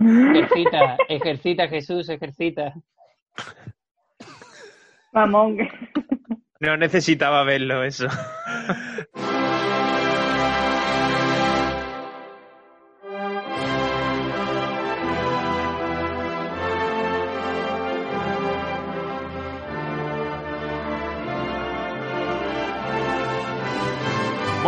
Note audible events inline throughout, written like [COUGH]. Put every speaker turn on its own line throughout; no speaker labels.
Ejercita, ejercita, Jesús, ejercita.
Mamón.
No necesitaba verlo eso. [LAUGHS]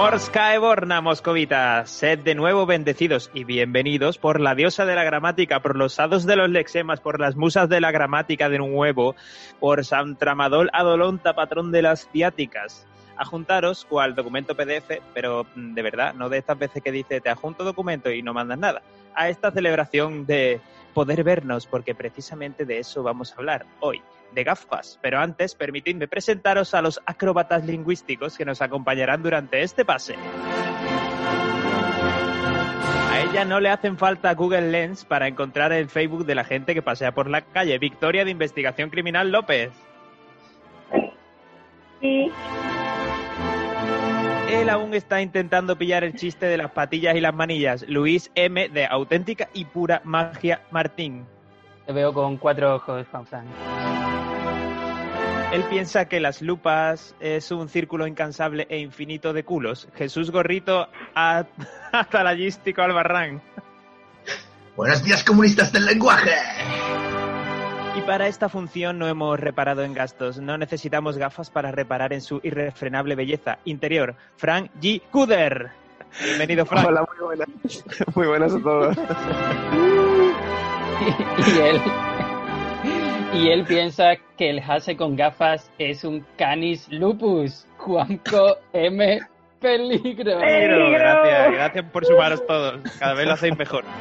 Morska Eborna, moscovitas, sed de nuevo bendecidos y bienvenidos por la diosa de la gramática, por los hados de los lexemas, por las musas de la gramática de nuevo, por San Tramadol Adolonta, patrón de las ciáticas. A juntaros cual documento PDF, pero mm, de verdad, no de estas veces que dice te adjunto documento y no mandas nada. A esta celebración de poder vernos, porque precisamente de eso vamos a hablar hoy de gafas. Pero antes, permitidme presentaros a los acróbatas lingüísticos que nos acompañarán durante este pase. A ella no le hacen falta Google Lens para encontrar el Facebook de la gente que pasea por la calle. Victoria de Investigación Criminal López.
Sí.
Él aún está intentando pillar el chiste de las patillas y las manillas. Luis M. de Auténtica y Pura Magia Martín.
Te veo con cuatro ojos, Juan Fran.
Él piensa que las lupas es un círculo incansable e infinito de culos. Jesús Gorrito a- [LAUGHS] atalagístico Albarrán.
Buenos días, comunistas del lenguaje.
Y para esta función no hemos reparado en gastos. No necesitamos gafas para reparar en su irrefrenable belleza interior. Frank G. Kuder. Bienvenido, Frank.
Hola, muy buenas. [LAUGHS] Muy buenas a todos. [LAUGHS]
y él y él piensa que el Hase con gafas es un Canis lupus. [LAUGHS] Juanco M. Peligro.
Pero, gracias, gracias por sumaros todos. Cada vez lo hacéis mejor. [LAUGHS]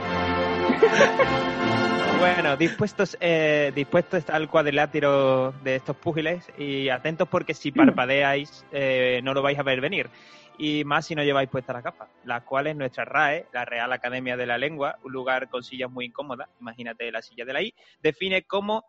Bueno, dispuestos, eh, dispuesto está el cuadrilátero de estos púgiles y atentos porque si parpadeáis eh, no lo vais a ver venir. Y más si no lleváis puestas las gafas, las cuales nuestra RAE, la Real Academia de la Lengua, un lugar con sillas muy incómodas, imagínate la silla de la I, define como,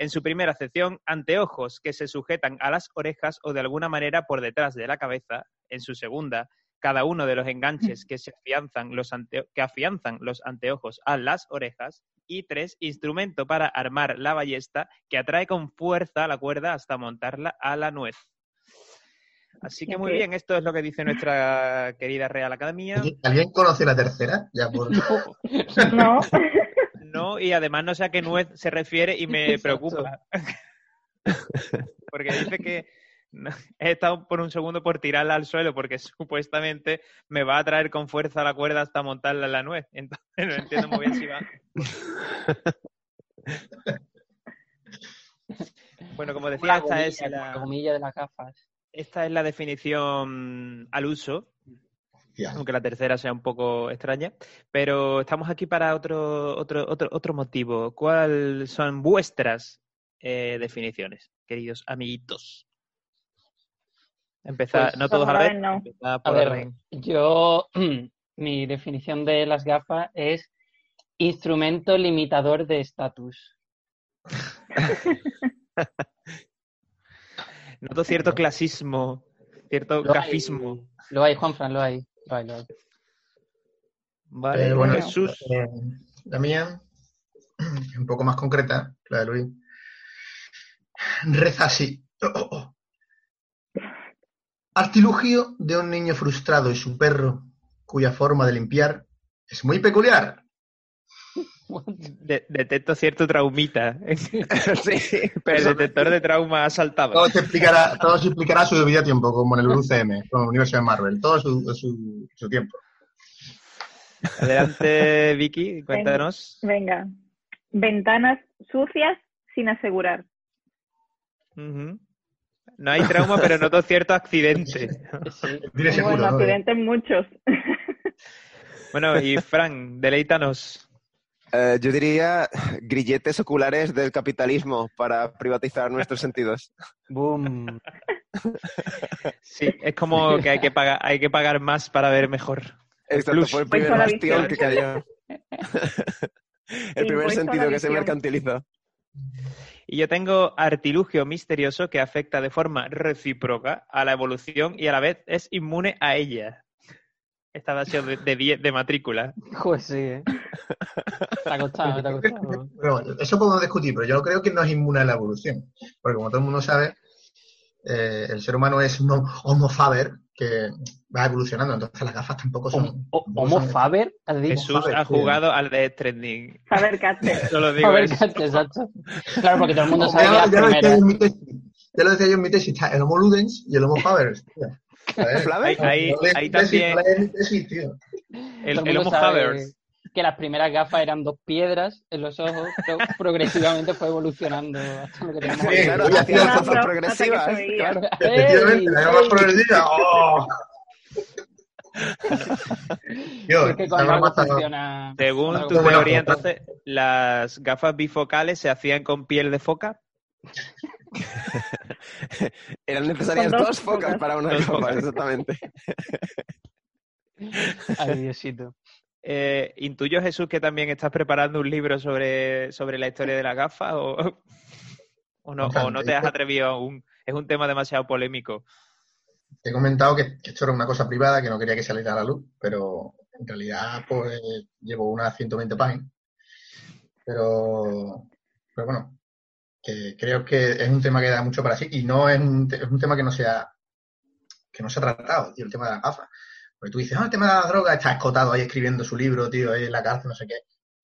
en su primera acepción, anteojos que se sujetan a las orejas o de alguna manera por detrás de la cabeza, en su segunda, cada uno de los enganches que se afianzan los ante- que afianzan los anteojos a las orejas y tres, instrumento para armar la ballesta que atrae con fuerza la cuerda hasta montarla a la nuez. Así que muy bien, esto es lo que dice nuestra querida Real Academia.
¿Alguien- ¿Alguien conoce la tercera? Ya por...
No. [LAUGHS] [LAUGHS]
No, y además no sé a qué nuez se refiere y me [LAUGHS]
Exacto.
preocupa. [LAUGHS] Porque dice que he estado por un segundo por tirarla al suelo porque [LAUGHS] supuestamente me va a traer con fuerza la cuerda hasta montarla en la nuez. Entonces no entiendo muy bien si va. Bueno, como decía,
La
esta
gomilla,
es la,
la gomilla de las gafas.
esta es la definición al uso Aunque la tercera sea un poco extraña, pero estamos aquí para otro, otro, otro, otro motivo. ¿Cuáles son vuestras eh, definiciones, queridos amiguitos? Empezar,
Pues,
no todos a
ver, no.
empezar
A ver, yo, [CLEARS THROAT] mi definición de las gafas es instrumento limitador de estatus. [LAUGHS]
Noto cierto [LAUGHS] clasismo, cierto
Lo hay,
gafismo.
Lo hay, Juanfran, lo hay.
Vale,
Eh, bueno,
Jesús.
eh, la mía, [CLEARS THROAT] un poco más concreta, la de Luis, reza así. Oh, oh, oh. Artilugio de un niño frustrado y su perro, cuya forma de limpiar es muy peculiar.
De- detecto cierto traumita. [LAUGHS]
sí,
El
pero
detector de trauma ha saltado.
Todo se explicará, todo se explicará a su debido tiempo, como en el UCM, con el universo de Marvel, todo su, su, su tiempo.
Adelante, Vicky, cuéntanos.
Venga. Ventanas sucias sin asegurar.
No hay trauma, pero noto cierto accidente. [LAUGHS]
Sí.
Seguro,
bueno,
¿no?
accidentes muchos.
Bueno, y Fran, deleítanos.
Eh, yo diría grilletes oculares del capitalismo para privatizar nuestros sentidos.
Boom.
Sí, es como que hay que pagar, hay que pagar más para ver mejor.
Exacto,
Plus.
fue el
Pues
primer
la
bastión que cayó. [LAUGHS] el primer
la
sentido que se mercantilizó.
Y yo tengo artilugio misterioso que afecta de forma recíproca a la evolución y a la vez es inmune a ella. Esta ha sido de, de 10 de matrícula. [LAUGHS]
Pues sí, ¿eh? Te ha costado, te ha costado.
Pero bueno, eso podemos discutir, pero yo creo que no es inmune a la evolución. Porque como todo el mundo sabe, eh, el ser humano es un homo faber que va evolucionando, entonces las gafas tampoco son...
¿Homo-
tampoco
¿Homo
son-
Faber?
Jesús
Faber,
ha
sí.
jugado al de Trending.
Saber Catcher. [LAUGHS]
Solo digo
Faber. Castell, exacto. Claro, porque todo el mundo
Ya,
sabe que las
ya lo decía yo
primeras...
en mi tesis, ya lo decía yo en mi tesis, está el Homo ludens y el Homo faber.
Ahí, también
tío.
el, Homo Havers.
Que las primeras gafas eran dos piedras en los ojos, pero [LAUGHS] progresivamente fue evolucionando hasta lo que tenemos.
Sí,
Claro, hacía las cosas
pro-
progresivas. claro. [LAUGHS]
Efectivamente, la progresiva. ¡Oh!
Que
Según tu teoría, entonces, ¿las gafas bifocales se hacían con piel de foca? [LAUGHS]
Eran necesarias
dos
dos focas
focas.
para una
Dos
copa,
focas.
exactamente. [LAUGHS]
Ay, Diosito.
Eh, ¿Intuyo, Jesús, que también estás preparando un libro sobre, sobre la historia de la gafa o, [LAUGHS] o, no, o no te has atrevido aún? Es un tema demasiado polémico.
He comentado que, que esto era una cosa privada, que no quería que saliera a la luz, pero en realidad pues llevo unas 120 páginas. Pero, pero bueno, que creo que es un tema que da mucho para sí y no es un, te- es un tema que no se ha, que no se ha tratado, tío, el tema de las gafas. Porque tú dices, ah, el tema de la droga está escotado ahí escribiendo su libro, tío, ahí en la cárcel, no sé qué.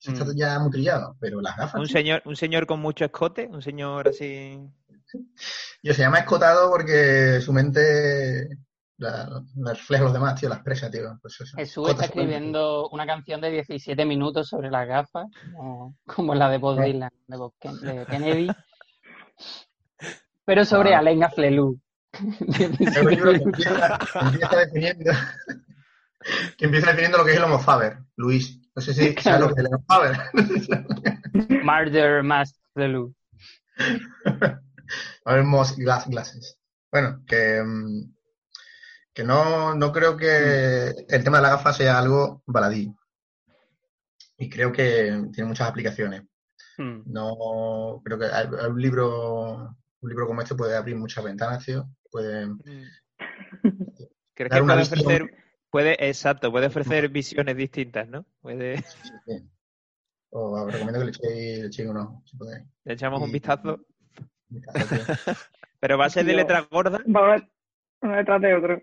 Eso está
Mm.
ya muy trillado, pero las gafas,
Un
tío,
señor, un señor con mucho escote, un señor así.
Tío, se llama escotado porque su mente la, la refleja a los demás, tío, la expresa, tío. Pues eso.
Jesús está escribiendo una canción de 17 minutos sobre las gafas, como, como la de Bob Dylan, de, Bob Ken- de Kennedy, pero sobre
Ah.
Alain
que empieza, empieza definiendo que empieza definiendo lo que es el Homo Faber, Luis. No sé si [LAUGHS] sabes lo que es el Homo Faber.
Murder Mask Aflelou.
A ver, Moss glass, Glasses. Bueno, que, mm, que no, no creo que el tema de la gafa sea algo baladí. Y creo que tiene muchas aplicaciones.
Hmm.
No, creo que hay- hay un libro, un libro como este puede abrir muchas ventanas, tío. Puede,
¿Crees
Dar
que
una
puede
visión.
ofrecer, puede, exacto, puede ofrecer visiones distintas, ¿no? Puede,
sí. Os recomiendo que le echéis, le echéis un ojo, si podéis.
le echamos un vistazo. [LAUGHS] Pero va a ser de letra gorda,
Va uno detrás de otro.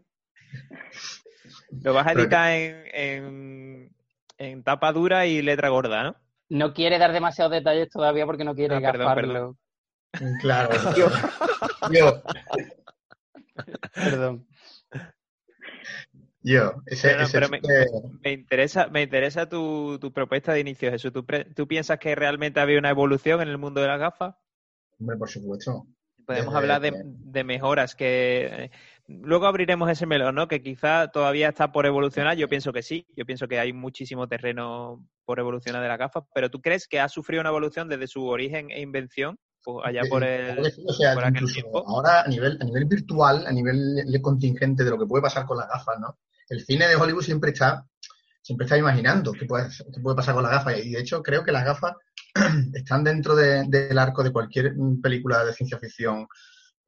lo vas a
Pero-
editar en, en, en tapa dura y letra gorda, ¿no?
No quiere dar demasiados detalles todavía porque no quiere
Ah, perdón,
gafarlo.
Claro. [LAUGHS] Tío,
Perdón.
yo, ese,
Pero no,
ese
pero me- interesa, me interesa tu, tu propuesta de inicio, Jesús. ¿Tú, pre- tú piensas que realmente había una evolución en el mundo de las gafas?
hombre, por supuesto.
Podemos
Desde-
hablar de, de mejoras que... Luego abriremos ese melón, ¿no? Que quizá todavía está por evolucionar. Yo pienso que sí. Yo pienso que hay muchísimo terreno por evolucionar de las gafas. Pero ¿tú crees que ha sufrido una evolución desde su origen e invención? Pues allá por
Claro que
el...
o sea,
por aquel
incluso
tiempo.
ahora a nivel, a nivel virtual, a nivel contingente de lo que puede pasar con las gafas, ¿no? El cine de Hollywood siempre está, siempre está imaginando qué puede, qué puede pasar con las gafas. Y de hecho creo que las gafas [CLEARS THROAT] están dentro de- del arco de cualquier película de ciencia ficción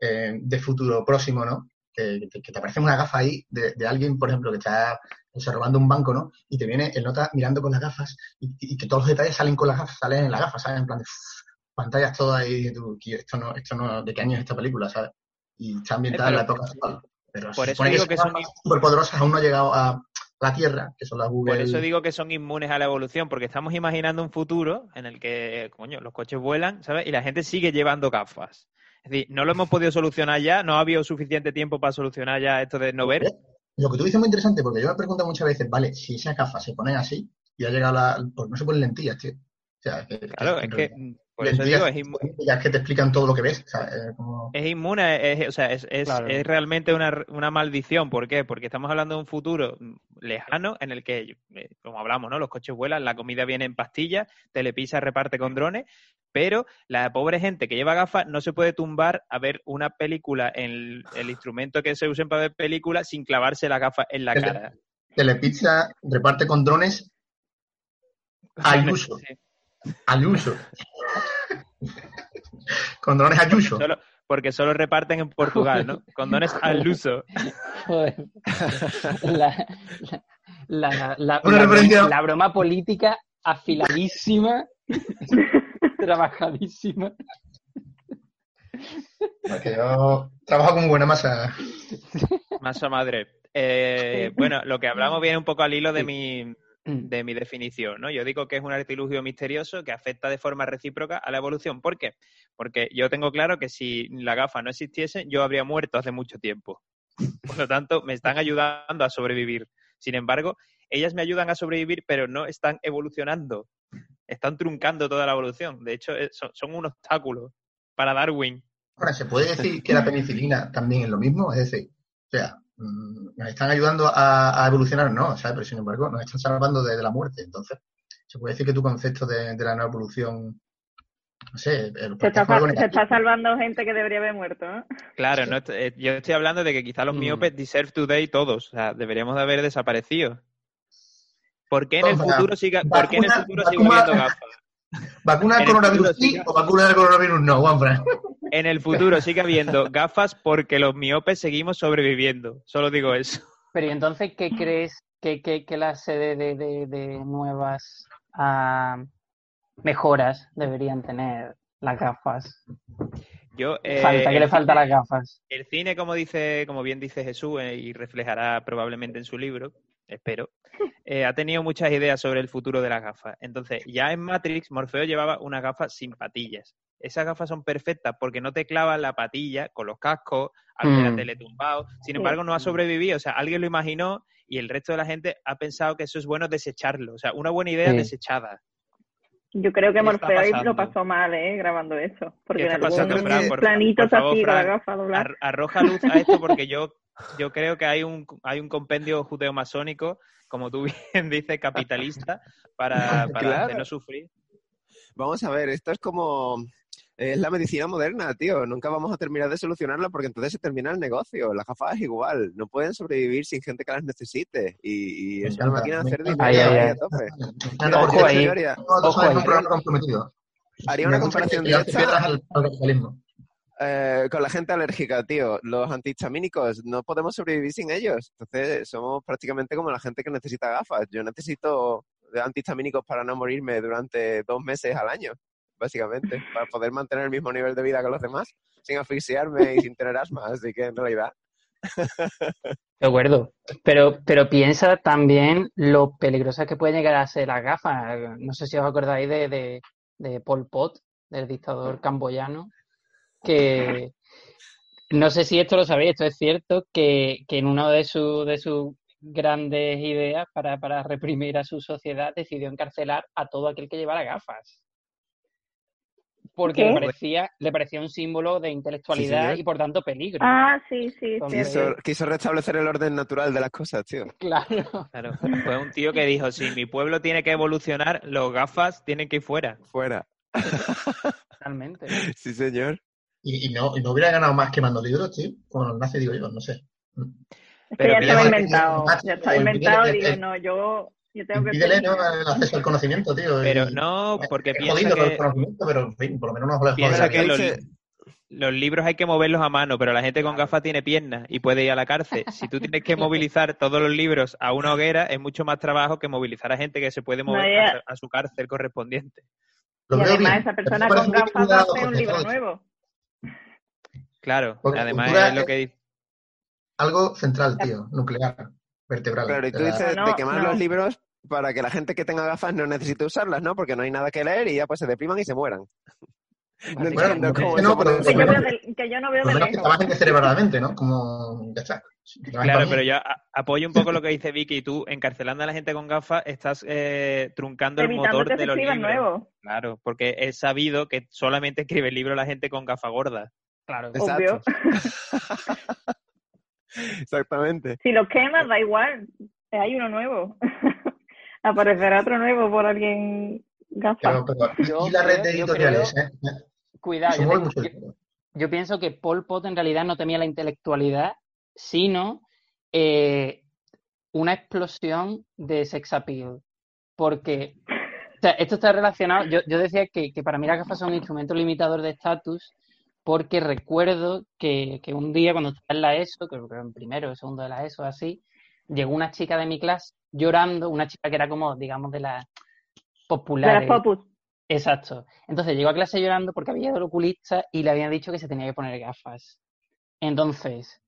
eh, de futuro próximo, ¿no? Que, que- que te aparece una gafa ahí de, de alguien, por ejemplo, que está o sea, robando un banco, ¿no? Y te viene el nota mirando con las gafas y, y que todos los detalles salen con las gafas, salen en las gafas, ¿sabes? En plan de pantallas todas ahí, tú, "Tío, esto no, esto no, ¿de qué año es esta película, sabes? Y está ambientada en la época actual. Pero
por eso digo
que, son gafas superpoderosas aún no han llegado a la Tierra, que son las Google.
Por eso digo que son inmunes a la evolución, porque estamos imaginando un futuro en el que, coño, los coches vuelan, ¿sabes? Y la gente sigue llevando gafas. Es decir, no lo hemos podido solucionar ya, no ha habido suficiente tiempo para solucionar ya esto de no ver.
Lo que tú dices es muy interesante, porque yo me pregunto muchas veces, vale, si esas gafas se ponen así y ha llegado la... ¿Por qué no se ponen lentillas, tío? O sea, que,
Claro, es que,
realidad,
por eso digo, es, inmu-
lentillas que te explican todo lo que ves, ¿sabes? Como-
es inmune, es, o sea, es, es-
Claro.
es realmente una, una maldición. ¿Por qué? Porque estamos hablando de un futuro mm, lejano en el que, eh, como hablamos, ¿no? Los coches vuelan, la comida viene en pastillas, Telepisa reparte con drones, pero la pobre gente que lleva gafas no se puede tumbar a ver una película en el, el instrumento que se usen para ver películas sin clavarse la gafa en la
Tele-
cara.
Telepizza reparte con drones al [LAUGHS] uso.
Sí.
Al uso. con drones al uso.
Solo- porque solo reparten en Portugal, ¿no? Condones al uso.
Joder. La, la- La, la,
Una
la
referencia.
broma, la broma política afiladísima, trabajadísima.
Porque yo trabajo con buena masa.
Masa madre. Eh, bueno, lo que hablamos viene un poco al hilo de mi, de mi definición, ¿no? Yo digo que es un artilugio misterioso que afecta de forma recíproca a la evolución. ¿Por qué? Porque yo tengo claro que si la gafa no existiese, yo habría muerto hace mucho tiempo. Por lo tanto, me están ayudando a sobrevivir. Sin embargo, ellas me ayudan a sobrevivir, pero no están evolucionando. Están truncando toda la evolución. De hecho, eh, son, son un obstáculo para Darwin.
Ahora, ¿se puede decir que la penicilina también es lo mismo? Es decir, o sea, mm, nos están ayudando a, a evolucionar, no, ¿sabes? Pero sin embargo, nos están salvando de, de la muerte. Entonces, ¿se puede decir que tu concepto de, de la no evolución, no sé, el
Se está, se está salvando gente que debería haber muerto.
Claro, no, eh, yo estoy hablando de que quizá los
Mm.
miopes deserve today todos. O sea, deberíamos de haber desaparecido. ¿Por qué en el futuro siga, ¿por qué en el
vacuna-
futuro sigue
vacuna-
habiendo gafas? [LAUGHS]
¿Vacuna del
el
coronavirus sí
siga-
o vacuna del coronavirus no, Juanfran?
En el futuro sigue habiendo [LAUGHS] gafas porque los miopes seguimos sobreviviendo. Solo digo eso.
Pero ¿y entonces, ¿qué [LAUGHS] crees que, que, que la sede de, de, de nuevas ah, mejoras deberían tener las gafas?
Yo, eh,
falta, ¿qué
el
le falta
cine-
las gafas?
El cine, como dice, como bien dice Jesús, eh, y reflejará probablemente en su libro, espero, eh, ha tenido muchas ideas sobre el futuro de las gafas. Entonces, ya en Matrix, Morfeo llevaba unas gafas sin patillas. Esas gafas son perfectas porque no te clavan la patilla con los cascos, al la
Mm.
tele tumbado. Sin embargo, no ha sobrevivido. O sea, alguien lo imaginó y el resto de la gente ha pensado que eso es bueno desecharlo. O sea, una buena idea
Sí.
desechada.
Yo creo que
¿Qué está
Morfeo lo pasó mal, ¿eh? Grabando eso. Porque
¿Qué está pasando,
algún
Fran?
Por-
planitos
por favor,
así con la gafa doblada.
Ar- arroja luz a esto porque yo, yo creo que hay un, hay un compendio judeo-masónico, como tú [LAUGHS] bien dices, capitalista, para, [LAUGHS] para
Claro.
hacernos sufrir.
Vamos a ver, esto es como... Es la medicina moderna, tío. Nunca vamos a terminar de solucionarla porque entonces se termina el negocio. Las gafas es igual. No pueden sobrevivir sin gente que las necesite. Y, y es una máquina de hacer dinero ahí a tope.
Ojo ahí. Ojo.
Haría una comparación directa
al capitalismo.
Eh, con la gente alérgica, tío. Los antihistamínicos, no podemos sobrevivir sin ellos. Entonces, somos prácticamente como la gente que necesita gafas. Yo necesito de antihistamínicos para no morirme durante dos meses al año, básicamente, para poder mantener el mismo nivel de vida que los demás, sin asfixiarme y sin tener asma. Así que, en realidad, [LAUGHS]
De acuerdo. Pero, pero piensa también lo peligrosas que pueden llegar a ser las gafas. No sé si os acordáis de, de, de Pol Pot, del dictador camboyano, que no sé si esto lo sabéis, esto es cierto, que, que en una de, sus de sus grandes ideas para, para reprimir a su sociedad decidió encarcelar a todo aquel que llevara gafas. Porque
¿Qué?
le parecía, le parecía un símbolo de intelectualidad y por tanto peligro.
Ah, sí, sí,
Entonces-
sí.
quiso, quiso restablecer el orden natural de las cosas, tío.
Claro.
Claro. Fue un tío que dijo, si mi pueblo tiene que evolucionar, los gafas tienen que ir fuera.
Fuera.
Totalmente. [LAUGHS]
Sí, señor.
Y, y no, y no hubiera ganado más quemando libros, tío. Como los nazis, digo yo, no sé.
Es que
Pero
ya
que
estaba
ya-
inventado. Ya estaba
el-
inventado digo,
el-
no, yo, yo tengo que
¿no? el acceso al conocimiento, tío.
Pero
y-
no, porque
es
piensa
jodido con el
que,
conocimiento, pero en fin, por lo menos
piensa
la
que los, libros hay que moverlos a mano, pero la gente con gafas tiene piernas y puede ir a la cárcel. Si tú tienes que [LAUGHS] movilizar todos los libros a una hoguera, es mucho más trabajo que movilizar a gente que se puede mover
No,
a, su- a su cárcel correspondiente.
Y además esa persona con gafas
cuidado,
hace un
Jorge,
libro nuevo.
Claro,
Porque
además es lo que dice.
Algo central, tío, nuclear, vertebral.
Claro, y tú
la-
dices
No,
de quemar
no.
los libros para que la gente que tenga gafas no necesite usarlas, ¿no? Porque no hay nada que leer y ya pues se depriman y se mueran. [LAUGHS] No
Bueno,
entiendo
como
cómo
que
eso
no, pero-
Que yo
ser.
veo de, [LAUGHS] que yo no veo de
lo menos que
lejos.
trabajen cerebralmente, ¿no? Como, ya está.
Claro, pero yo a- apoyo un poco lo que dice Vicky. Tú, encarcelando a la gente con gafas, estás eh, truncando el motor
que
de los libros. Claro, porque es sabido que solamente escribe el libro la gente con gafas gordas.
Claro.
Obvio. [LAUGHS]
Exactamente.
Si lo quemas, da igual. Hay uno nuevo. [LAUGHS] Aparecerá otro nuevo por alguien gafa.
Pero, y la red
creo-
de editoriales,
creo-
¿eh?
Cuidado, yo, pienso que Pol Pot en realidad no temía la intelectualidad, sino eh, una explosión de sex appeal. Porque o sea, esto está relacionado, yo, yo decía que, que para mí las gafas son un instrumento limitador de estatus, porque recuerdo que, que un día cuando estaba en la ESO, creo que en primero o segundo de la ESO, así, llegó una chica de mi clase llorando, una chica que era como, digamos, de las
De
populares.
las Popus.
Exacto. Entonces llegó a clase llorando porque había ido al oculista y le habían dicho que se tenía que poner gafas. Entonces,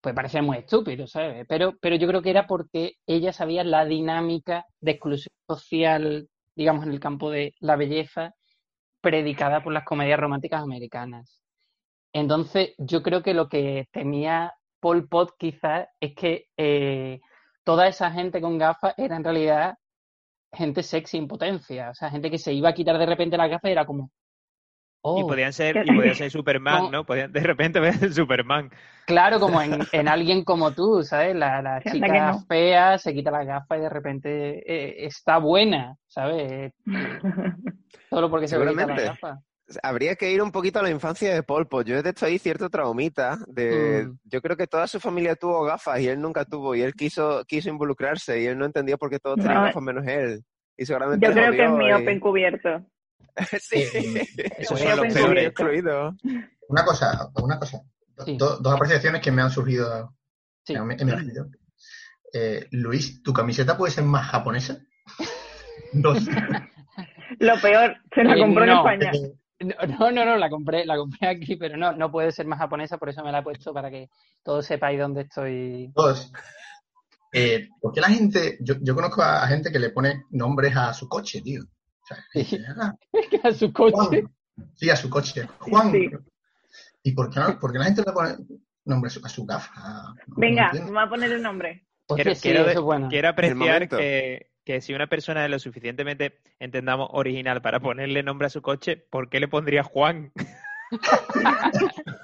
pues parecía muy estúpido, ¿sabes? Pero, pero yo creo que era porque ella sabía la dinámica de exclusión social, digamos, en el campo de la belleza, predicada por las comedias románticas americanas. Entonces, yo creo que lo que temía Pol Pot quizás es que eh, toda esa gente con gafas era en realidad gente sexy en potencia, o sea, gente que se iba a quitar de repente las gafas y era como, oh,
Y podían ser, y podían ser Superman,
No.
¿no? Podían, de repente [LAUGHS] ver Superman.
claro, como en, en alguien como tú, ¿sabes? La, la [LAUGHS] chica
que no.
fea se quita las gafas y de repente eh, está buena, ¿sabes? [LAUGHS] Solo porque se quita las gafas.
Habría que ir un poquito a la infancia de Polpo. Yo detecto ahí cierto traumita. De,
Mm.
Yo creo que toda su familia tuvo gafas y él nunca tuvo. Y él quiso, quiso involucrarse y él no entendía por qué todos tenían
No,
gafas menos él. Y seguramente
Yo creo que es miope
y-
encubierto. [LAUGHS]
sí.
Esos son los peores.
Una cosa, una cosa. Do-
Sí.
do- dos apreciaciones que me han surgido
Sí.
en mi- en mi. Eh, Luis, ¿tu camiseta puede ser más japonesa? [LAUGHS] Dos.
Lo peor, se la
Eh,
compró en. España.
No, no, no, la compré, la compré aquí, pero no, no puede ser más japonesa, por eso me la he puesto para que todos sepáis dónde estoy.
Dos. Eh, ¿Por qué la gente, yo, yo conozco a, gente que le pone nombres a su coche, tío? O sea,
Sí.
dice, "Ah, [LAUGHS]
a su coche.
Juan. Sí, a su coche. Juan.
Sí.
¿Y por qué, no, por qué la gente le pone nombre a su, a su gafa? No- no
Venga,
entiendo.
vamos a ponerle un nombre.
Quiero,
sí,
quiero de-
eso es bueno.
quiero apreciar que, que si una persona es lo suficientemente, entendamos, original para ponerle nombre a su coche, ¿por qué le pondría Juan? [LAUGHS]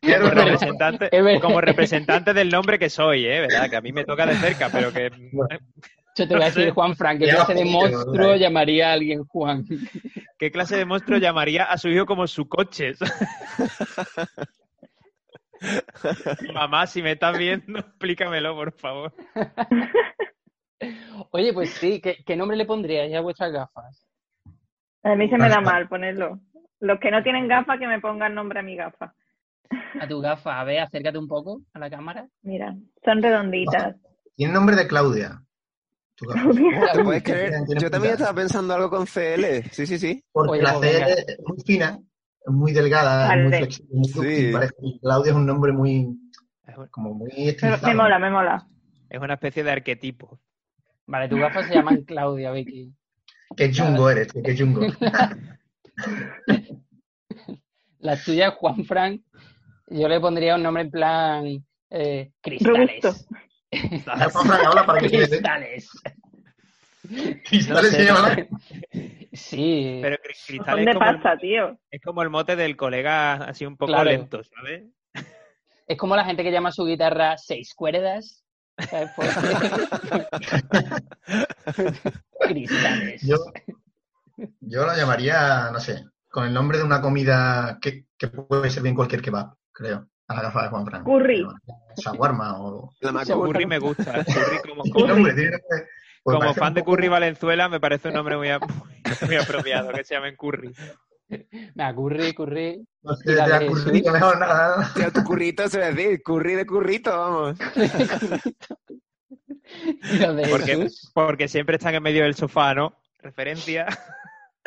Como, representante, como del nombre que soy, ¿eh? ¿Verdad? Que a mí me toca de cerca, pero que...
Bueno.
Yo te voy a decir, Juan Frank, ¿qué
Ya,
clase de monstruo llamaría a alguien Juan?
¿Qué clase de monstruo llamaría a su hijo como su coche? [LAUGHS] Mamá, si me estás viendo, [LAUGHS] explícamelo, por favor.
Oye, pues sí, ¿qué, qué nombre le pondríais a vuestras gafas?
A mí se me da mal ponerlo. Los que no tienen gafas, que me pongan nombre a mi gafa.
A tu gafa, a ver, acércate un poco a la cámara.
Mira, son redonditas. [LAUGHS]
Tiene nombre de Claudia. Tu gafa.
¿Te puedes [LAUGHS] creer? Yo también estaba pensando algo con CL. Sí, sí, sí.
Porque
Oye,
la
pues
C
venga.
es muy fina, es muy delgada, es muy flexible, muy
Sí.
parece- Claudia es un nombre muy, como muy
Pero
estilizado.
me mola, me mola.
Es una especie de arquetipo.
Vale, tus gafas se llaman Claudia, Vicky.
Qué chungo eres, qué chungo. [LAUGHS]
La tuya es Juan Frank. Yo le pondría un nombre en plan eh, cristales.
Robusto. [LAUGHS]
Juan Fran, habla para que
cristales.
Cristales se llama.
Sí.
Pero cri- cristal es
¿Dónde
como, el,
pasa, tío?
es como el mote del colega así un poco
Claro.
lento, ¿sabes?
Es como la gente que llama a su guitarra seis cuerdas. ¿Sabes? Porque- [LAUGHS] cristales.
Yo, yo lo llamaría, no sé, con el nombre de una comida que, que puede ser bien cualquier kebab, creo, a la gafa de Juan Fran.
Curry.
Shawarma o...
La.
Curry me gusta. Curry como,
nombre, tiene. Pues
como fan de Curry Valenzuela me parece un nombre muy, [LAUGHS] muy apropiado que se llamen Curry.
Mira, curry, curry.
No sé, te
de
currito,
Jesús.
mejor nada. [LAUGHS]
Tío, tu currito se va a decir. Curry de currito, vamos. [LAUGHS]
De
Porque, porque siempre están en medio del sofá, ¿no? Referencia.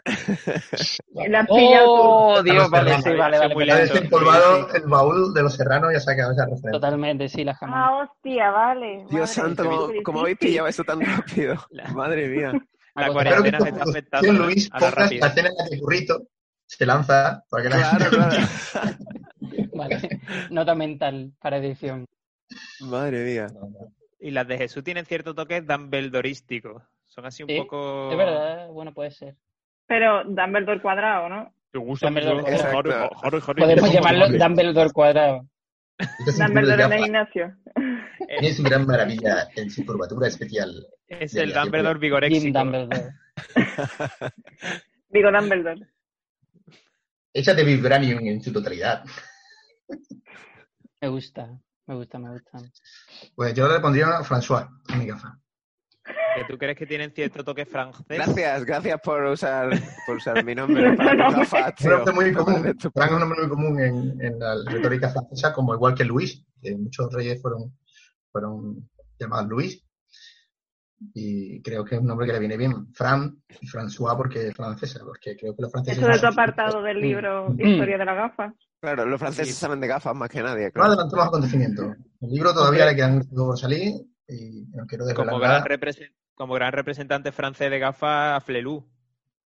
[LAUGHS]
La tú.
Oh, Dios, vale, sí, vale, vale.
muy lento.
desempolvado el baúl de los serranos y ha sacado esa referencia.
Totalmente, sí, la jamás.
Ah, hostia, vale.
Dios
Madre,
santo,
qué
¿cómo, habéis pillado eso tan rápido? Madre mía.
La cuarentena se está afectando
Luis,
a la
pongas la la que Currito se lanza para que la
Claro,
gente...
claro.
Vale. Nota mental para edición.
Madre mía.
Y las de Jesús tienen cierto toque dumbledorístico. Son así un
Sí,
poco...
Es verdad, bueno, puede ser.
Pero Dumbledore cuadrado, ¿no?
¿Te gusta
Dumbledore
cuadrado.
Podemos llamarlo. Dumbledore cuadrado.
Este es
Dumbledore en el gimnasio.
Tiene su gran maravilla en su curvatura especial.
Es el Dumbledore
Jim
vigoréxico.
Dumbledore.
Digo Dumbledore.
Échate Vibranium en su totalidad.
Me gusta, me gusta, me gusta.
Pues yo le pondría a François a mi gafa.
Que tú crees que tienen cierto toque francés.
Gracias, gracias por usar, por usar mi nombre [LAUGHS] para
No, no.
Es un nombre muy común.
Vale, tu-
Fran es un nombre muy común en, en la retórica francesa, como igual que Luis, que muchos reyes fueron, fueron llamado Luis. Y creo que es un nombre que le viene bien. Fran y François porque es francesa, porque creo que los franceses...
Eso de tu apartado del libro Historia de la gafa.
Claro, los franceses saben de gafas más que nadie.
No
Claro.
adelantó los acontecimientos. El libro todavía le quedan mucho por salir y no quiero
Como gran, como gran representante francés de gafas, Flelou.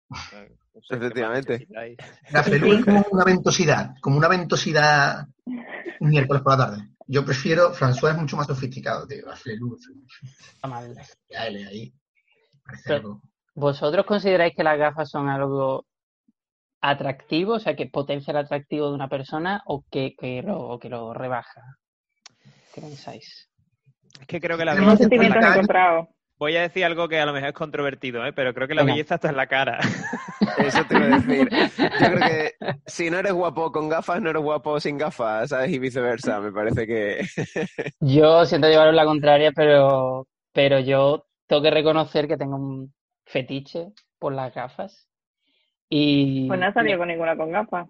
No sé qué más [LAUGHS]
Efectivamente.
La Flelu es como una ventosidad, como una ventosidad un miércoles por la tarde. Yo prefiero, François es mucho más sofisticado, tío. La Flelu,
Está mal.
la L ahí.
Pero-. ¿Vosotros consideráis que las gafas son algo atractivo, o sea, que potencia el atractivo de una persona o que, que, lo, o que lo rebaja? ¿Qué pensáis?
Es que creo que la
Tenemos
Voy a decir algo que a lo mejor es controvertido, ¿eh? pero creo que la
Venga.
belleza está en la cara. [LAUGHS]
Eso te iba a decir. Yo creo que [LAUGHS] si no eres guapo con gafas, no eres guapo sin gafas, ¿sabes? Y viceversa. Me parece que. [LAUGHS]
Yo siento llevaros la contraria, pero, pero yo tengo que reconocer que tengo un fetiche por las gafas. Y
Pues no ha salido con ninguna con gafas.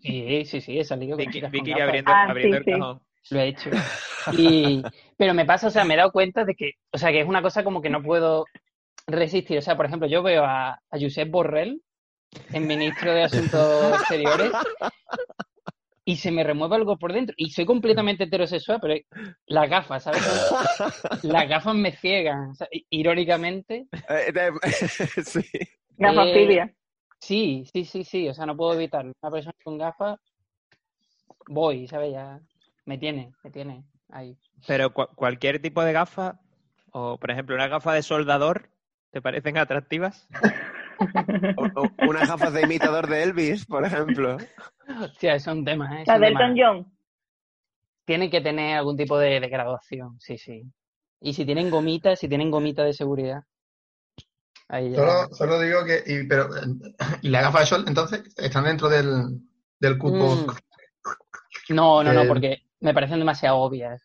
Sí, sí, sí, he salido con
Vicky,
con
Vicky
gafas.
abriendo,
Ah,
abriendo
sí,
el
sí.
cajón.
Lo he hecho. Y, pero me pasa, o sea, me he dado cuenta de que, o sea, que es una cosa como que no puedo resistir. O sea, por ejemplo, yo veo a, a Josep Borrell, en ministro de Asuntos Exteriores, y se me remueve algo por dentro. Y soy completamente heterosexual, pero las gafas, ¿sabes? Las gafas me ciegan. o sea, i- irónicamente,
Eh, [LAUGHS] sí.
Gafafilia.
sí, sí, sí, sí. O sea, no puedo evitarlo. Una persona con gafas, voy, ¿sabes? Ya me tiene, me tiene ahí.
Pero cua- cualquier tipo de gafa, o por ejemplo, una gafa de soldador, ¿te parecen atractivas?
O- o unas gafas de imitador de Elvis, por ejemplo.
Hostia, eso es un tema, ¿eh? Es
La
un
de. Elton John.
Tienen que tener algún tipo de, de graduación, sí, sí. Y si tienen gomitas, si tienen gomita de seguridad. Ahí ya.
Solo, solo digo que, y, pero, eh, ¿y la gafa de sol entonces están dentro del, del cupo?
Mm. No, no, no,
Eh,
porque me parecen demasiado obvias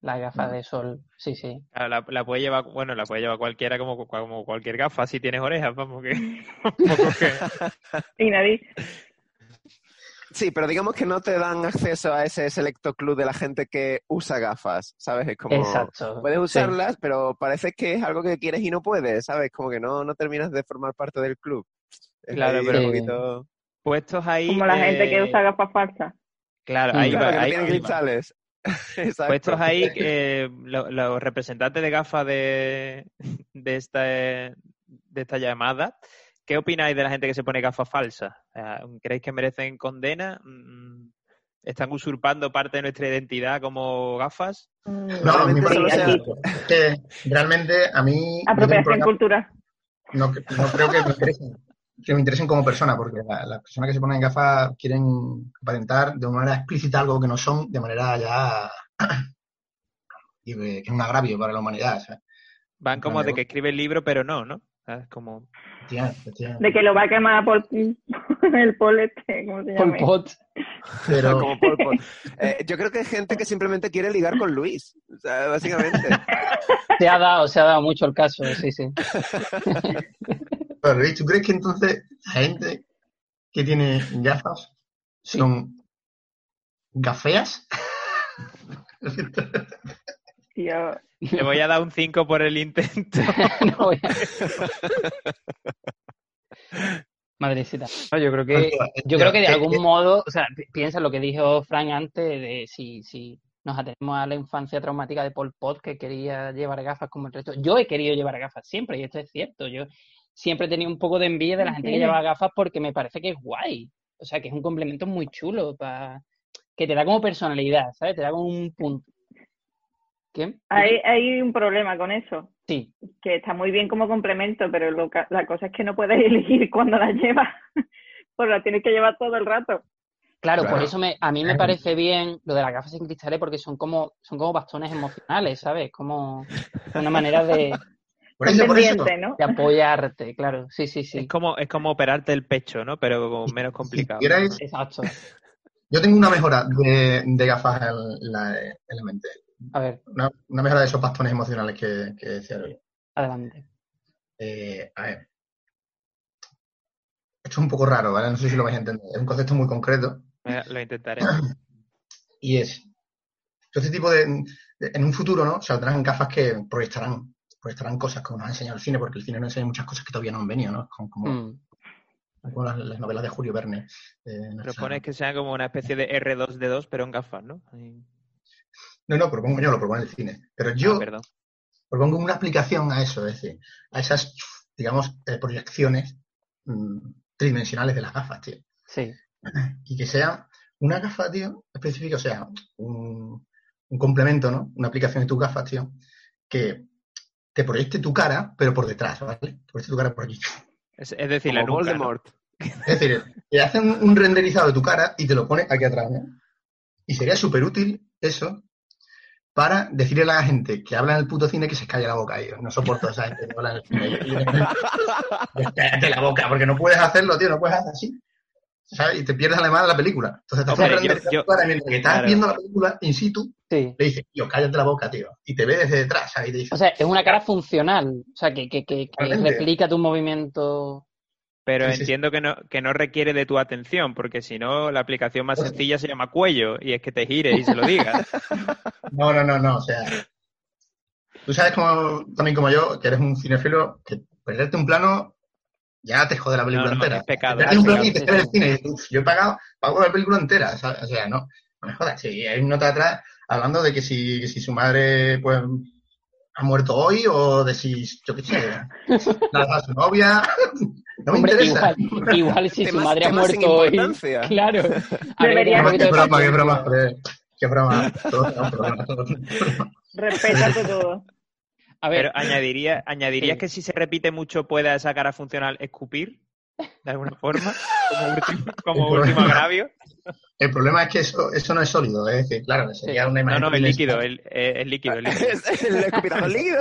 las gafas de sol. Sí, sí.
Claro, La, la puede llevar, bueno, la puede llevar cualquiera como, como cualquier gafa, si tienes orejas, vamos, que. [LAUGHS] [LAUGHS]
Y nariz.
Sí, pero digamos que no te dan acceso a ese selecto club de la gente que usa gafas, ¿sabes? Es como...
Exacto.
Puedes
sí.
usarlas, pero parece que es algo que quieres y no puedes, ¿sabes? Como que no, no terminas de formar parte del club. Es
Claro, pero-
un poquito...
Puestos ahí...
Como la gente que
eh,
usa gafas falsas.
Claro, ahí
Claro,
va,
que no
ahí
tienen cristales. [LAUGHS] Exacto.
Puestos ahí, eh, lo- los representantes de gafas de, de, esta, de esta llamada, ¿qué opináis de la gente que se pone gafas falsas? ¿Creéis que merecen condena? Mm, ¿Están usurpando parte de nuestra identidad como gafas?
Mm,
No, a mí me
Probablemente
parece
solo
que realmente a mí
Apropiación cultural.
no, no creo que me interesen, que me interesen como persona, porque la- las personas que se ponen gafas quieren aparentar de una manera explícita algo que no son, de manera ya [CLEARS THROAT] y que es un agravio para la humanidad. ¿sabes?
Van como de que escribe el libro, pero no, ¿no? ¿Sabes? Como...
Efectivamente, efectivamente.
De que lo va a quemar por [LAUGHS] el pol este, ¿cómo se
Pol
llama?
Pot.
Pero [LAUGHS]
Como Pol Pot. Eh, yo creo que hay gente que simplemente quiere ligar con Luis. O sea, básicamente.
Se ha dado, se ha dado mucho el caso, sí, sí. [LAUGHS]
Pero, Luis, ¿tú crees que entonces la gente que tiene gafas son gafeas?
Tío,
Le voy a dar un 5 por el intento. [LAUGHS]
No voy a- Madrecita. No, yo creo que Yo creo que de algún modo, o sea, pi- piensa lo que dijo Frank antes de si, si nos atenemos a la infancia traumática de Pol Pot que quería llevar gafas como el resto. Yo he querido llevar gafas siempre y esto es cierto. Yo siempre he tenido un poco de envidia de la gente que lleva gafas porque me parece que es guay. O sea, que es un complemento muy chulo para que te da como personalidad, ¿sabes? Te da como un punto. ¿Qué?
hay, hay un problema con eso.
Sí,
que está muy bien como complemento, pero lo ca- la cosa es que no puedes [LAUGHS] elegir cuando la llevas, pues la tienes que llevar todo el rato.
Claro, por eso me, a mí me parece bien lo de las gafas sin cristales porque son como, son como bastones emocionales, ¿sabes? Como una manera de,
por eso, por eso.
Pendiente, ¿no?
de apoyarte, claro. Sí, sí, sí.
Es como, es como operarte el pecho, ¿no? Pero como menos complicado.
Si quieres,
Exacto.
yo tengo una mejora de, de gafas en la, en la mente.
A ver,
Una, una mejora de esos bastones emocionales que, que decía hoy.
adelante.
Eh, a ver. Esto es un poco raro, ¿vale? No sé si lo vais a entender. Es un concepto muy concreto
Eh, Lo intentaré.
y es, este tipo de, de- En un futuro, ¿no? Saldrán gafas que proyectarán, proyectarán cosas como nos ha enseñado el cine, porque el cine nos enseña muchas cosas que todavía no han venido, ¿no? Como, como,
Mm.
como las, las novelas de Julio Verne. eh,
Propones que sea como una especie de R2D2, pero en gafas, ¿no?
No, no, propongo yo, lo propone el cine. Pero
Ah,
yo propongo una aplicación a eso, es decir, a esas, digamos, eh, proyecciones mm, tridimensionales de las gafas, tío.
Sí.
y que sea una gafa, tío, específica, o sea, un, un complemento, ¿no? Una aplicación de tus gafas, tío, que te proyecte tu cara, pero por detrás, ¿vale? Te proyecte tu cara por aquí.
Es, es decir, la
Como
nuca, ¿no?
Voldemort.
Es decir, te hacen un, un renderizado de tu cara y te lo pone aquí atrás, ¿no? Y sería súper útil eso para decirle a la gente que habla en el puto cine que se calle la boca, yo no soporto a esa gente que habla en el cine. [LAUGHS] [LAUGHS] Cállate la boca, porque no puedes hacerlo, tío, no puedes hacer así. ¿Sabes? Y te pierdes además la película. Entonces te
Hombre,
hacen
yo-
mientras que estás
claro.
viendo la película in situ,
Sí.
le dices, tío, cállate la boca, tío. Y te ve desde detrás, ¿sabes? Y te dice,
O sea, es una cara funcional. O sea, que, que, que, replica tu movimiento.
Pero
Sí, sí, sí.
entiendo que no, que no requiere de tu atención, porque si no, la aplicación más
Pues-
sencilla se llama cuello, y es que te gires y se lo digas. [LAUGHS]
no, no, no, no, o sea. Tú sabes como, también como yo, que eres un cinéfilo, que perderte un plano ya te jode la película
No, no,
entera.
es pecado,
es
un plano
pecado,
y te
sí,
quedas en
sí.
el cine y dices, "Uf, yo he pagado, pago la película entera, ¿sabes? O sea, no, no me jodas. Sí, hay un nota atrás hablando de que si, que si su madre, pues, ha muerto hoy o de si, yo qué sé, nada, su novia. [LAUGHS] No me
Hombre,
interesa.
igual, igual si [LAUGHS] su madre ha muerto hoy. [LAUGHS] Claro.
Debería-
Qué broma, qué broma. Qué broma. Todo.
Respétate todo.
A ver,
Pero añadiría, ¿añadirías
Sí.
que si se repite mucho pueda esa cara funcional escupir? De alguna [LAUGHS] forma, como último, como
El
último [LAUGHS] agravio.
El problema es que eso, eso no es sólido, es decir, claro, sería una
No,
imagen.
no, es
tridimensional.
líquido, el- es, es líquido, [LAUGHS] es líquido.
Es el escupitajo líquido.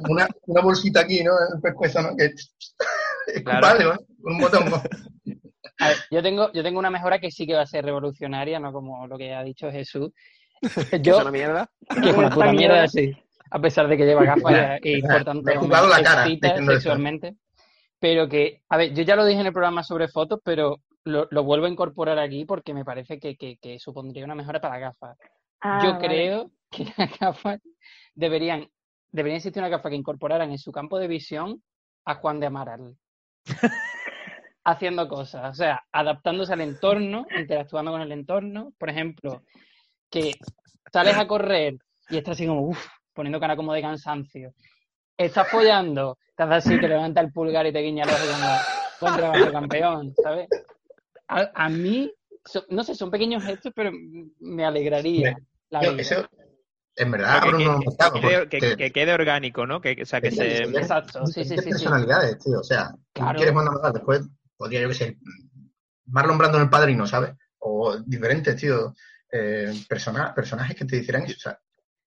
Como una, una bolsita aquí, ¿no? En el pescuezo, ¿no? Que es
Claro.
culpable, ¿no? Con un botón. ¿no?
a ver, yo tengo, yo tengo una mejora que sí que va a ser revolucionaria, no como lo que ha dicho Jesús.
Que es
Yo,
una mierda.
que es una puta mierda. sí. A pesar de que lleva gafas [LAUGHS] y, por tanto
me he jugado la cara
sexualmente. Pero que, a ver, yo ya lo dije en el programa sobre fotos, pero lo, lo vuelvo a incorporar aquí porque me parece que, que, que supondría una mejora para las gafas.
Ah,
Yo
vale.
creo que [LAUGHS] las gafas deberían, debería existir una gafa que incorporaran en su campo de visión a Juan de Amaral. [LAUGHS] Haciendo cosas, o sea, adaptándose al entorno, interactuando con el entorno. Por ejemplo, que sales a correr y estás así como, uff, poniendo cara como de cansancio. Estás follando, estás así, te levanta el pulgar y te guiña el ojo como, buen trabajo, campeón, ¿sabes? A, a mí, so- no sé, son pequeños gestos, pero me alegraría la
Yo,
vida.
Eso, en verdad,
Que, quede, que-
porque
que quede orgánico, ¿no? Que, o sea, que se...
Exacto, sí, sí, sí, sí.
personalidades, tío. O sea, tú
Claro.
quieres mandar más después, podría yo que sé, Marlon Brando en el padrino, ¿sabes? O diferentes, tío, eh, persona- personajes que te hicieran eso. O sea,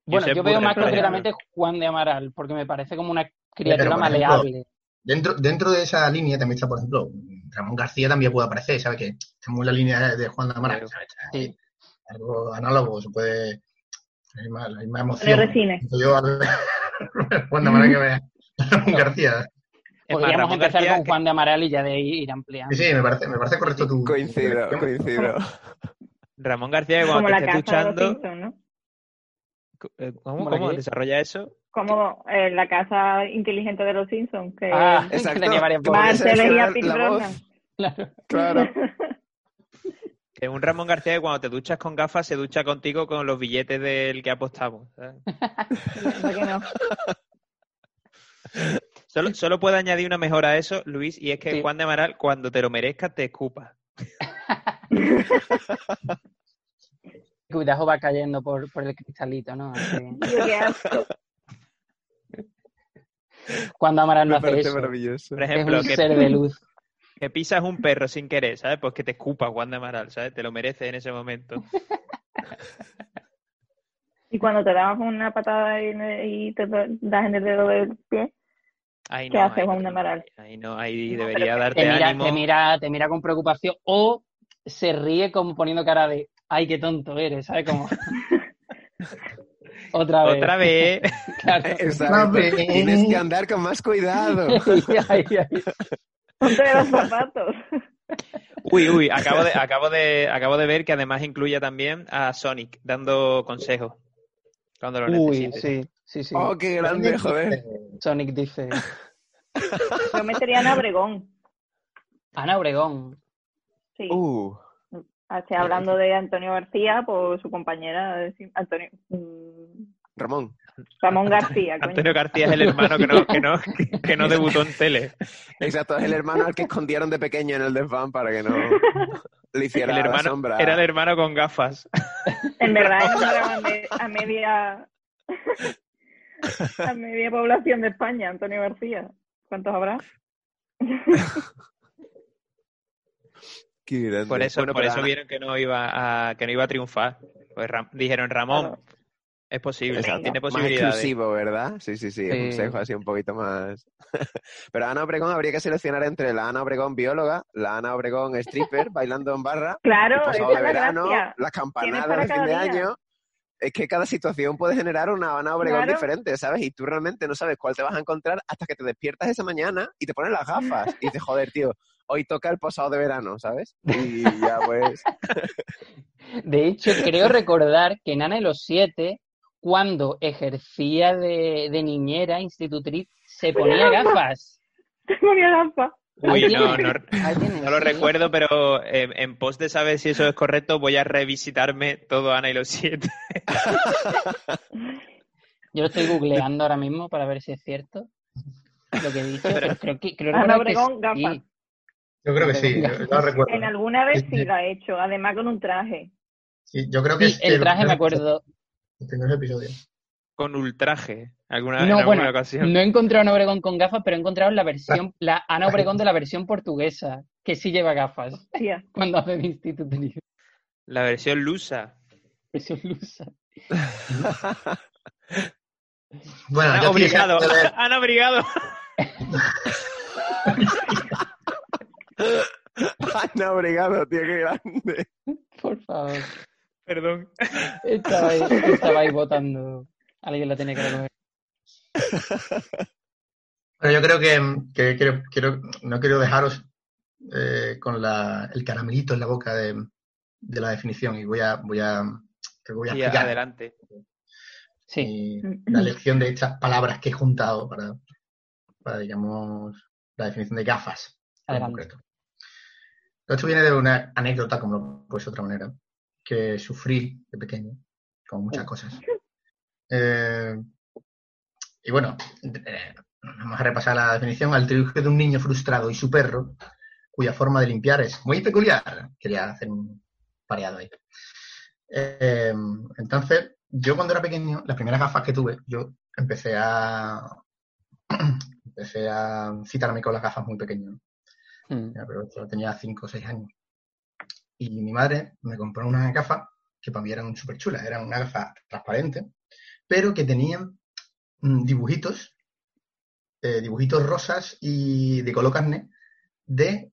Bueno, yo veo más concretamente Juan de Amaral, porque me parece como una criatura maleable.
dentro, dentro de esa línea también está, por ejemplo, Ramón García también puede aparecer, ¿sabes? Que estamos en la línea de Juan de Amaral,
Claro.
¿sabes?
Sí.
Algo análogo, se puede. La misma, la misma emoción. Yo al [LAUGHS] Juan de Amaral que vea [LAUGHS] Ramón García.
Es más,
Podríamos
Ramón
empezar
García,
con Juan de Amaral y ya de ahí ir ampliando.
Sí, sí, me parece, me parece correcto tu.
Coincido,
tu-
coincido. [LAUGHS]
Ramón García, que
Como
cuando
la
te
casa
esté
de los
escuchando...
Simpsons, ¿no?
Eh, ¿Cómo,
¿Cómo
desarrolla eso?
Como eh, la casa inteligente de los Simpsons, que
Ah,
Exacto.
tenía varias
Como
voces.
esa es
Marcel y.
Claro.
Claro. [LAUGHS]
Que un Ramón García que cuando te duchas con gafas se ducha contigo con los billetes del que apostamos. ¿sabes?
¿Por qué no? [LAUGHS]
Solo, solo puedo añadir una mejora a eso, Luis, y es que
Sí.
Juan de Amaral, cuando te lo merezcas, te escupa. [LAUGHS]
Cuidado va cayendo por, por el cristalito, ¿no? [LAUGHS] Cuando Amaral no
Me
hace
parece
eso.
maravilloso.
Por
Es
ejemplo,
un
que,
ser de luz.
que pisas un perro sin querer, ¿sabes? Pues que te escupa Juan de Amaral, ¿sabes? Te lo mereces en ese momento.
Y cuando te dabas una patada y, te das en el dedo del pie,
Ahí
¿Qué
no,
hace de Amaral?
Ahí no, ahí debería darte
Te mira,
ánimo.
te, mira, te mira con preocupación o se ríe como poniendo cara de ay, qué tonto eres, ¿sabes? Como... [LAUGHS] Otra vez.
Otra vez. [LAUGHS]
Claro.
Vez.
Tienes que andar con más cuidado.
Ay, ay.
ponte los zapatos.
Uy, uy, acabo de, acabo de, acabo de ver que además incluye también a Sonic dando consejos cuando lo
Uy, sí, sí, sí.
Oh, qué grande, joder.
Sonic dice.
Yo metería a Obregón.
Ana Obregón.
Sí.
Uh,
Estoy hablando de Antonio García por su compañera Antonio mm,
Ramón.
Ramón García. coño.
Antonio García es el hermano que no, que no, que no debutó en tele.
Exacto, es el hermano al que escondieron de pequeño en el desván para que no le hiciera
El
la sombra.
era el hermano con gafas.
En verdad a media a media población de España, Antonio García. ¿Cuántos habrá? [LAUGHS]
Qué grande.
Por eso,
Bueno,
por eso
Ana-
vieron que no iba a, que no iba a triunfar. Pues Ram- dijeron, Ramón,
Claro.
es posible,
Exacto.
tiene
Más
posibilidades.
exclusivo, ¿verdad? Sí, sí, sí, un
Sí.
sesgo así un poquito más... [LAUGHS] Pero Ana Obregón habría que seleccionar entre la Ana Obregón bióloga, la Ana Obregón stripper bailando en barra,
Claro,
el
es
de
la
verano,
gracia.
las campanadas de fin de año. Es que cada situación puede generar una Ana Obregón
Claro.
diferente, ¿sabes? Y tú realmente no sabes cuál te vas a encontrar hasta que te despiertas esa mañana y te pones las gafas y dices, joder, tío, hoy toca el posado de verano, ¿sabes? [LAUGHS] Y ya pues...
De hecho, creo recordar que en Ana de los Siete, cuando ejercía de, de niñera, institutriz, se ponía gafas.
Te ponía gafas.
Uy, no, no, no lo recuerdo, pero eh, en pos de saber si eso es correcto, voy a revisitarme todo Ana y los siete. [LAUGHS]
Yo lo estoy googleando ahora mismo para ver si es cierto lo que he dicho, pero creo que creo
Ana
que
Obregón,
sí.
gafas.
Yo creo que sí, yo, yo lo recuerdo.
En alguna vez
Sí,
lo ha hecho, además con un traje.
Sí, yo creo que
Sí, el traje me acuerdo.
Los primeros episodios.
Con ultraje. ¿Alguna, en
No,
alguna
bueno,
ocasión?
no he encontrado a Ana Obregón con gafas, pero he encontrado la versión, la Ana Obregón de la versión portuguesa, que sí lleva gafas
Tía. [LAUGHS]
cuando hace de institutriz.
La versión lusa.
Versión lusa.
Bueno,
Ana
yo deseando ver-
Ana Obrigado. [LAUGHS] [LAUGHS] [LAUGHS]
Ana Obregado, tío, qué grande.
Por favor.
Perdón.
Estabais, estabais votando. Alguien la tenía que recoger.
Bueno, yo creo que, que quiero, quiero- no quiero dejaros eh, con la, el caramelito en la boca de, de la definición y voy a, voy a, creo que voy a
Sí,
explicar
adelante.
Sí.
y la lección de estas palabras que he juntado para, para digamos, la definición de gafas.
Adelante.
esto viene de una anécdota, como no puede ser de otra manera, que sufrí de pequeño con muchas cosas. Eh, y bueno, eh, vamos a repasar la definición. Al triunfo de un niño frustrado y su perro, cuya forma de limpiar es muy peculiar. Quería hacer un pareado ahí. Eh, entonces, yo cuando era pequeño, las primeras gafas que tuve, yo empecé a [CLEARS THROAT] empecé a citarme con las gafas muy pequeño.
Mm.
Pero yo tenía 5 o 6 años. Y mi madre me compró una gafa que para mí eran súper chulas. Eran una gafa transparente, pero que tenían mm, dibujitos, eh, dibujitos rosas y de color carne de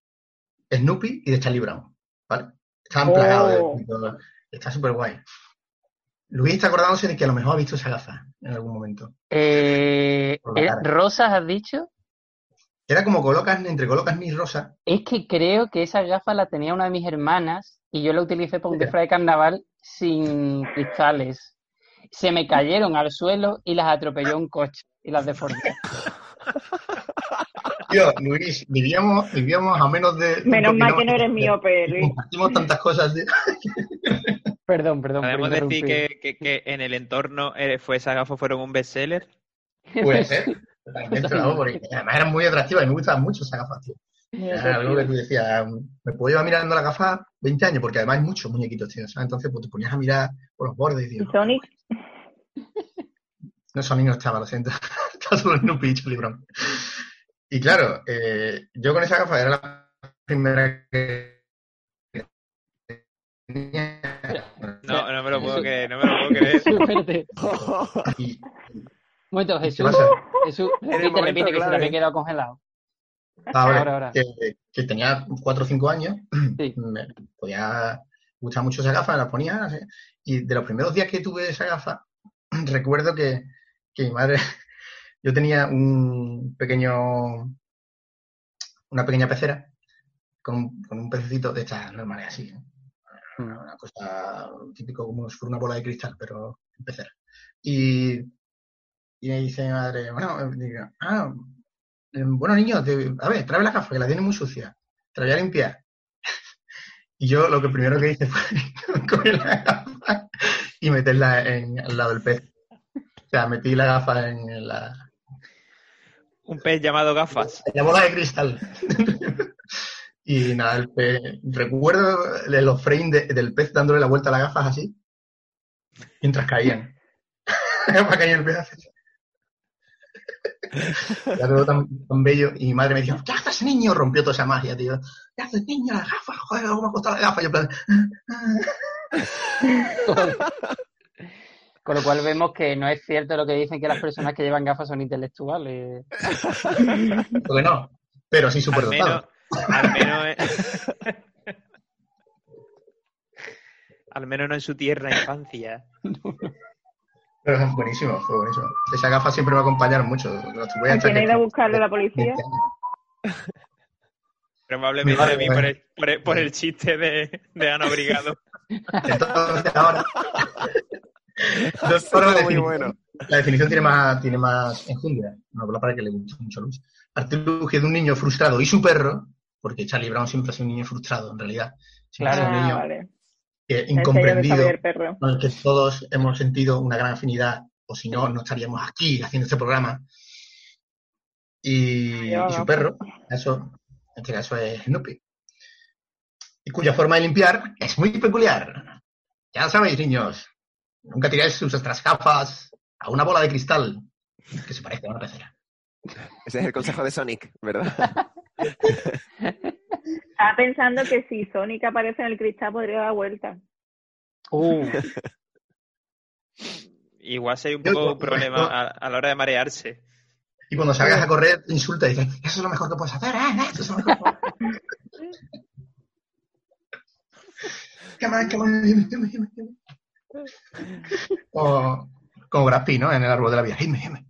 Snoopy y de Charlie Brown. ¿Vale? Estaban
Oh.
plagados. de- Está súper guay. Luis está acordándose de que a lo mejor ha visto esa gafa en algún momento.
Eh, ¿eh. ¿Rosas has dicho?
Era como color carne, entre color carne y rosa.
Es que creo que esa gafa la tenía una de mis hermanas y yo la utilicé para un disfraz de carnaval sin cristales. Se me cayeron al suelo y las atropelló un coche y las deformé. [LAUGHS]
Tío, Luis, vivíamos, vivíamos a menos de.
Menos mal que no eres miope, Luis.
Compartimos tantas cosas. de- [LAUGHS]
Perdón, perdón.
Podemos decir que, que- que en el entorno eh, fue esas gafas fueron un bestseller.
Puede ser. Totalmente, [LAUGHS] vamos, porque además eran muy atractivas y me gustaban mucho esas gafas, tío. Era algo que tú decías, me puedo llevar mirando las gafas 20 años, porque además hay muchos muñequitos, tío. ¿sabes? Entonces, pues te ponías a mirar por los bordes y
¿Y
dices,
Sonic?
No, Sonic no estaba, lo siento. [LAUGHS] estaba solo Snoopy y Charlie Brown. Y claro, eh, yo con esa gafa era la primera que tenía.
No, no me lo puedo creer, no me lo puedo creer. [LAUGHS]
Y,
Un momento,
¿Qué
Jesús. [LAUGHS] Jesús, repite,
momento
repite, que se te había quedado congelado.
ahora,
Ahora, ahora.
Que, que tenía 4 o 5 años, [CLEARS THROAT]
Sí.
me podía gustar mucho esa gafa, la ponía, no sé, y de los primeros días que tuve esa gafa, [CLEARS THROAT] recuerdo que, que mi madre, [LAUGHS] yo tenía un pequeño, una pequeña pecera con, un- con un pececito de estas normales así. ¿eh?
Mm.
Una cosa típico como si fuera una bola de cristal, pero en pecera. Y, y me dice mi madre, bueno, eh, digo, ah, eh, bueno niño, te- a ver, trae la gafa, que la tiene muy sucia. Te la voy a limpiar. [LAUGHS] Y yo lo que primero que hice fue [LAUGHS] coger la gafa y meterla en, al lado del pez. O sea, metí la gafa en la,
Un pez llamado gafas.
la bola de cristal. [LAUGHS] y nada, el pez, recuerdo los frames de- del pez dándole la vuelta a las gafas así, mientras caían. Para caer el pez así. [LAUGHS] Era todo tan, tan bello. Y mi madre me dijo, ¿qué haces, niño? Rompió toda esa magia, tío. ¿Qué haces, niño? Las gafas, joder, ¿cómo me ha costado la gafa? Y yo en plan, [LAUGHS]
Con lo cual vemos que no es cierto lo que dicen que las personas que llevan gafas son intelectuales. [LAUGHS]
porque no. Pero sí súper
Al menos, al menos, al menos no en su tierna infancia.
Pero es buenísimo, fue buenísimo. Esa gafa siempre me va a acompañar mucho. Tuve
¿A quién ha ido a buscarle la policía?
Probablemente
Vale,
de mí
bueno.
por el, por el- por el chiste de, de Ana Brigado. [LAUGHS]
Entonces ahora.
Estuvo
ahora la,
muy
definición,
bueno.
la definición tiene más, tiene más enjundia. Una bola para que le guste mucho a Luis. Artilugio de un niño frustrado y su perro, porque Charlie Brown siempre ha sido un niño frustrado en realidad. Siempre ha sido un
Ah,
niño
vale. De
incomprendido, con el que todos hemos sentido una gran afinidad, o si no, no estaríamos aquí haciendo este programa. Y, su perro, eso, en este caso es Snoopy. Y cuya forma de limpiar es muy peculiar. Ya sabéis, niños, nunca tiráis sus gafas a una bola de cristal que se parece a una pecera.
Ese es el consejo de Sonic, ¿verdad? [LAUGHS]
Estaba pensando que si Sonic aparece en el cristal podría dar vuelta.
Uh,
Igual sería un poco un problema
yo-
a, a la hora de marearse.
Y cuando salgas a correr, insulta y dice, eso es lo mejor que puedes hacer, ¿eh? Eso es lo mejor que puedes hacer". O, como Grappi, ¿no? En el árbol de la vida. Hit me, hit me.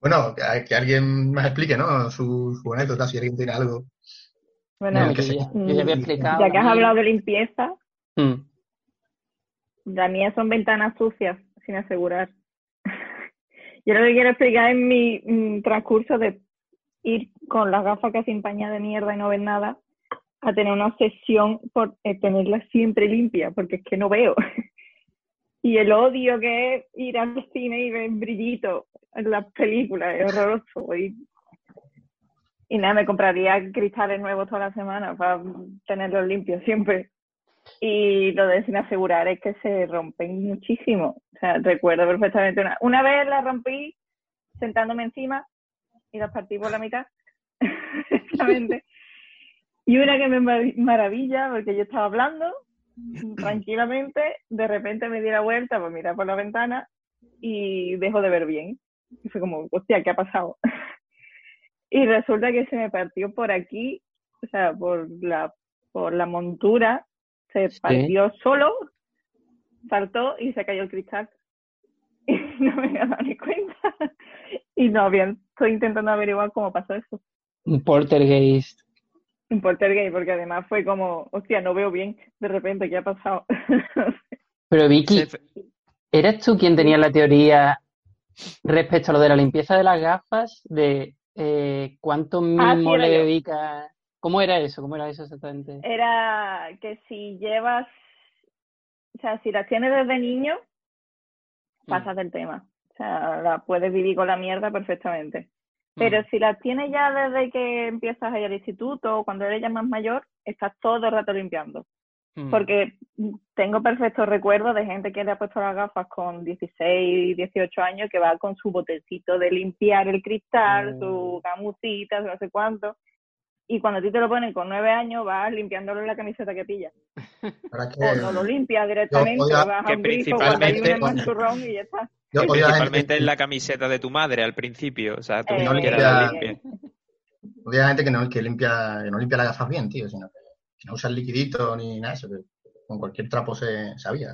Bueno, que, que alguien más explique, ¿no? Su, su anécdota, si alguien tiene algo.
Bueno,
No,
yo,
que se-
ya, yo ya había explicado.
ya que has hablado de limpieza,
Mm.
la mía son ventanas sucias, sin asegurar. Yo lo que quiero explicar es mi mm, transcurso de ir con las gafas casi empañadas de mierda y no ver nada, a tener una obsesión por eh, tenerlas siempre limpias, porque es que no veo. Y el odio que es ir al cine y ver brillito en las películas es horroroso. Y, y nada, me compraría cristales nuevos toda la semana para tenerlos limpios siempre. Y lo de sin asegurar es que se rompen muchísimo. O sea, recuerdo perfectamente una. Una vez la rompí sentándome encima y las partí por la mitad. [LAUGHS] Exactamente. Y una que me mar- maravilla, porque yo estaba hablando [CLEARS THROAT] tranquilamente, de repente me di la vuelta para mirar por la ventana y dejo de ver bien. Y fue como, hostia, ¿qué ha pasado? [LAUGHS] y resulta que se me partió por aquí, o sea, por la, por la montura, se
Sí.
partió solo, saltó y se cayó el cristal. [LAUGHS] Y no me había dado ni cuenta. [LAUGHS] Y no había, estoy intentando averiguar cómo pasó eso.
Un poltergeist.
Un poltergeist, porque además fue como, hostia, no veo bien, de repente, ¿qué ha pasado? [LAUGHS]
Pero Vicky, ¿eres tú quien tenía la teoría respecto a lo de la limpieza de las gafas? De eh, cuánto mínimo
Ah, era
le
yo.
dedica. ¿Cómo era eso? ¿Cómo era eso exactamente?
Era que si llevas, o sea, si las tienes desde niño, pasas del tema. O sea, la puedes vivir con la mierda perfectamente. Pero si las tienes ya desde que empiezas a ir al instituto o cuando eres ya más mayor, estás todo el rato limpiando.
Mm.
Porque tengo perfectos recuerdos de gente que le ha puesto las gafas con 16, 18 años que va con su botecito de limpiar el cristal,
Mm.
su gamusita, no sé cuánto. Y cuando a ti te lo ponen con 9 años, vas limpiándole la camiseta que pillas. [LAUGHS]
Ahora que
O no lo limpias directamente, vas a un grifo cuando hay un
principalmente-
manchurrón y ya está.
Yo
principalmente en la camiseta de tu madre al principio. O sea, tú
Eh,
ni siquiera
ya-
la limpias.
odio a la gente que no, que limpia, que no limpia las gafas bien, tío, sino que, que no usa el liquidito ni nada eso, que con cualquier trapo se sabía.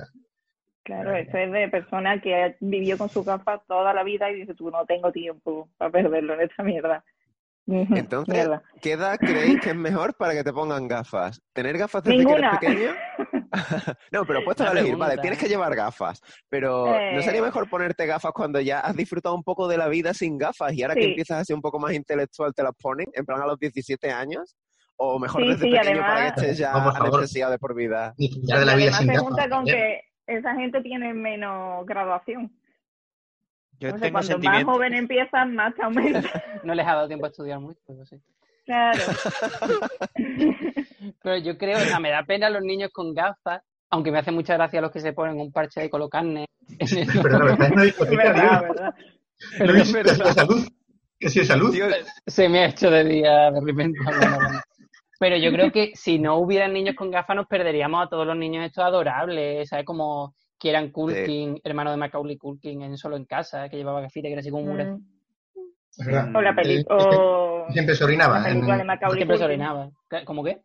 Claro, eso es de persona que vivió con sus gafas toda la vida y dice, tú no tengo tiempo para perderlo en esta mierda.
Entonces,
mierda.
¿qué edad creéis que es mejor para que te pongan gafas? ¿Tener gafas desde
Ninguna.
que eres pequeño? [LAUGHS] no, pero puesto a elegir, vale, tienes que llevar gafas, pero ¿no sería
Eh.
mejor ponerte gafas cuando ya has disfrutado un poco de la vida sin gafas y ahora que empiezas a ser un poco más intelectual te las ponen, en plan a los 17 años? ¿O mejor
Sí,
desde
sí,
pequeño para que estés ya anestesiado de por vida?
Disfrutar de la vida
Además
sin gafas.
junta con que esa gente tiene menos graduación.
Yo
O sea,
tengo
cuanto más joven empiezan, más te aumenta. [LAUGHS]
No les ha dado tiempo a estudiar mucho, pero sí.
Claro. [LAUGHS]
Pero yo creo, o sea, me da pena los niños con gafas, aunque me hace mucha gracia los que se ponen un parche de colocarne. en el [LAUGHS]
Pero la verdad es una discoteca,
verdad,
tío.
verdad.
¿No
Pero
es
es verdad.
de salud? ¿Que si es salud?
Tío,
Se me ha hecho de día de repente. [LAUGHS] Pero yo creo que si no hubieran niños con gafas nos perderíamos a todos los niños estos adorables, ¿sabes? Como Kieran Culkin, hermano de Macaulay Culkin en Solo en Casa, que llevaba gafitas, que era así como un.
Mm.
Es verdad.
O la
Él-
película o
Siempre se orinaba.
la
en-
película de Macaulay
Siempre se
Culkin.
orinaba. ¿Cómo qué?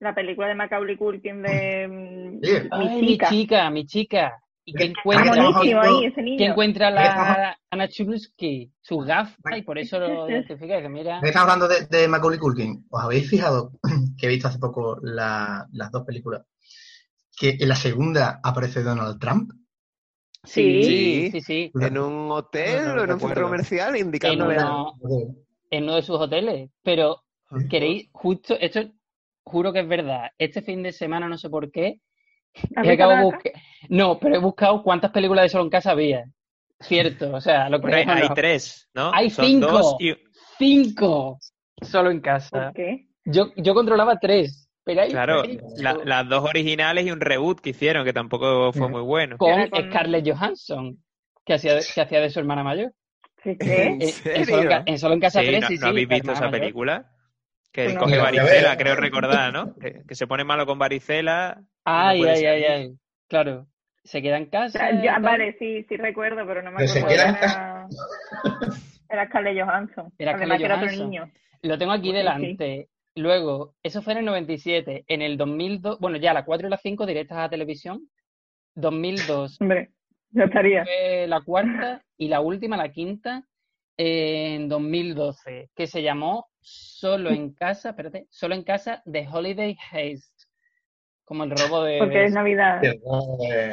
La película de Macaulay Culkin de mm.
Ay,
Mi
mi
chica.
mi chica. ¿Y qué
Ah,
Está
encuentra?
ahí ese niño.
¿Qué encuentra
Estamos-
la Ana Chulsky? Sus gafas, y por eso lo [LAUGHS] identifica. Que mira,
estamos hablando de, de Macaulay Culkin. ¿Os habéis fijado [CLEARS THROAT] que he visto hace poco la- las dos películas? Que en la segunda aparece Donald Trump.
Sí,
Sí.
sí, sí.
en un hotel
No, no
o en un centro comercial
En,
indicándole...
uno, en uno de sus hoteles. Pero queréis, justo, esto juro que es verdad. Este fin de semana, no sé por qué,
¿Has
he acabado No, pero he buscado cuántas películas de Solo en Casa había. Cierto, o sea, lo que
hay, hay
no.
tres, ¿no?
Hay
Son
cinco.
dos y-
Cinco solo en casa.
¿Por qué?
Yo, yo controlaba tres. Pero hay
Claro, la- las dos originales y un reboot que hicieron, que tampoco fue muy bueno.
con
con-
Scarlett Johansson, que hacía, de- que hacía de su hermana mayor.
¿Sí, [LAUGHS] qué?
¿En
Eh, En, solo en, en Solo en Casa
Sí,
3,
¿no,
sí,
no habéis visto esa
mayor.
película? Que
No.
coge varicela, creo recordar, ¿no? Que, que se pone malo con varicela.
Ay, ay, ay, ay. Claro. Se queda en casa.
ya- vale, sí, sí recuerdo, pero no me
se
acuerdo. Era, [LAUGHS] era Scarlett Johansson.
Era
Además
Scarlett
que era otro niño.
Lo tengo aquí delante. Luego, eso fue en el 97. En el 2002, bueno, ya la 4 y la 5 directas a televisión. 2002 [LAUGHS]
Hombre, ya estaría.
fue la cuarta y la última, la quinta, en 2012, que se llamó Solo en Casa, espérate, Solo en Casa de Holiday Haste. Como el robo de...
Porque es Navidad.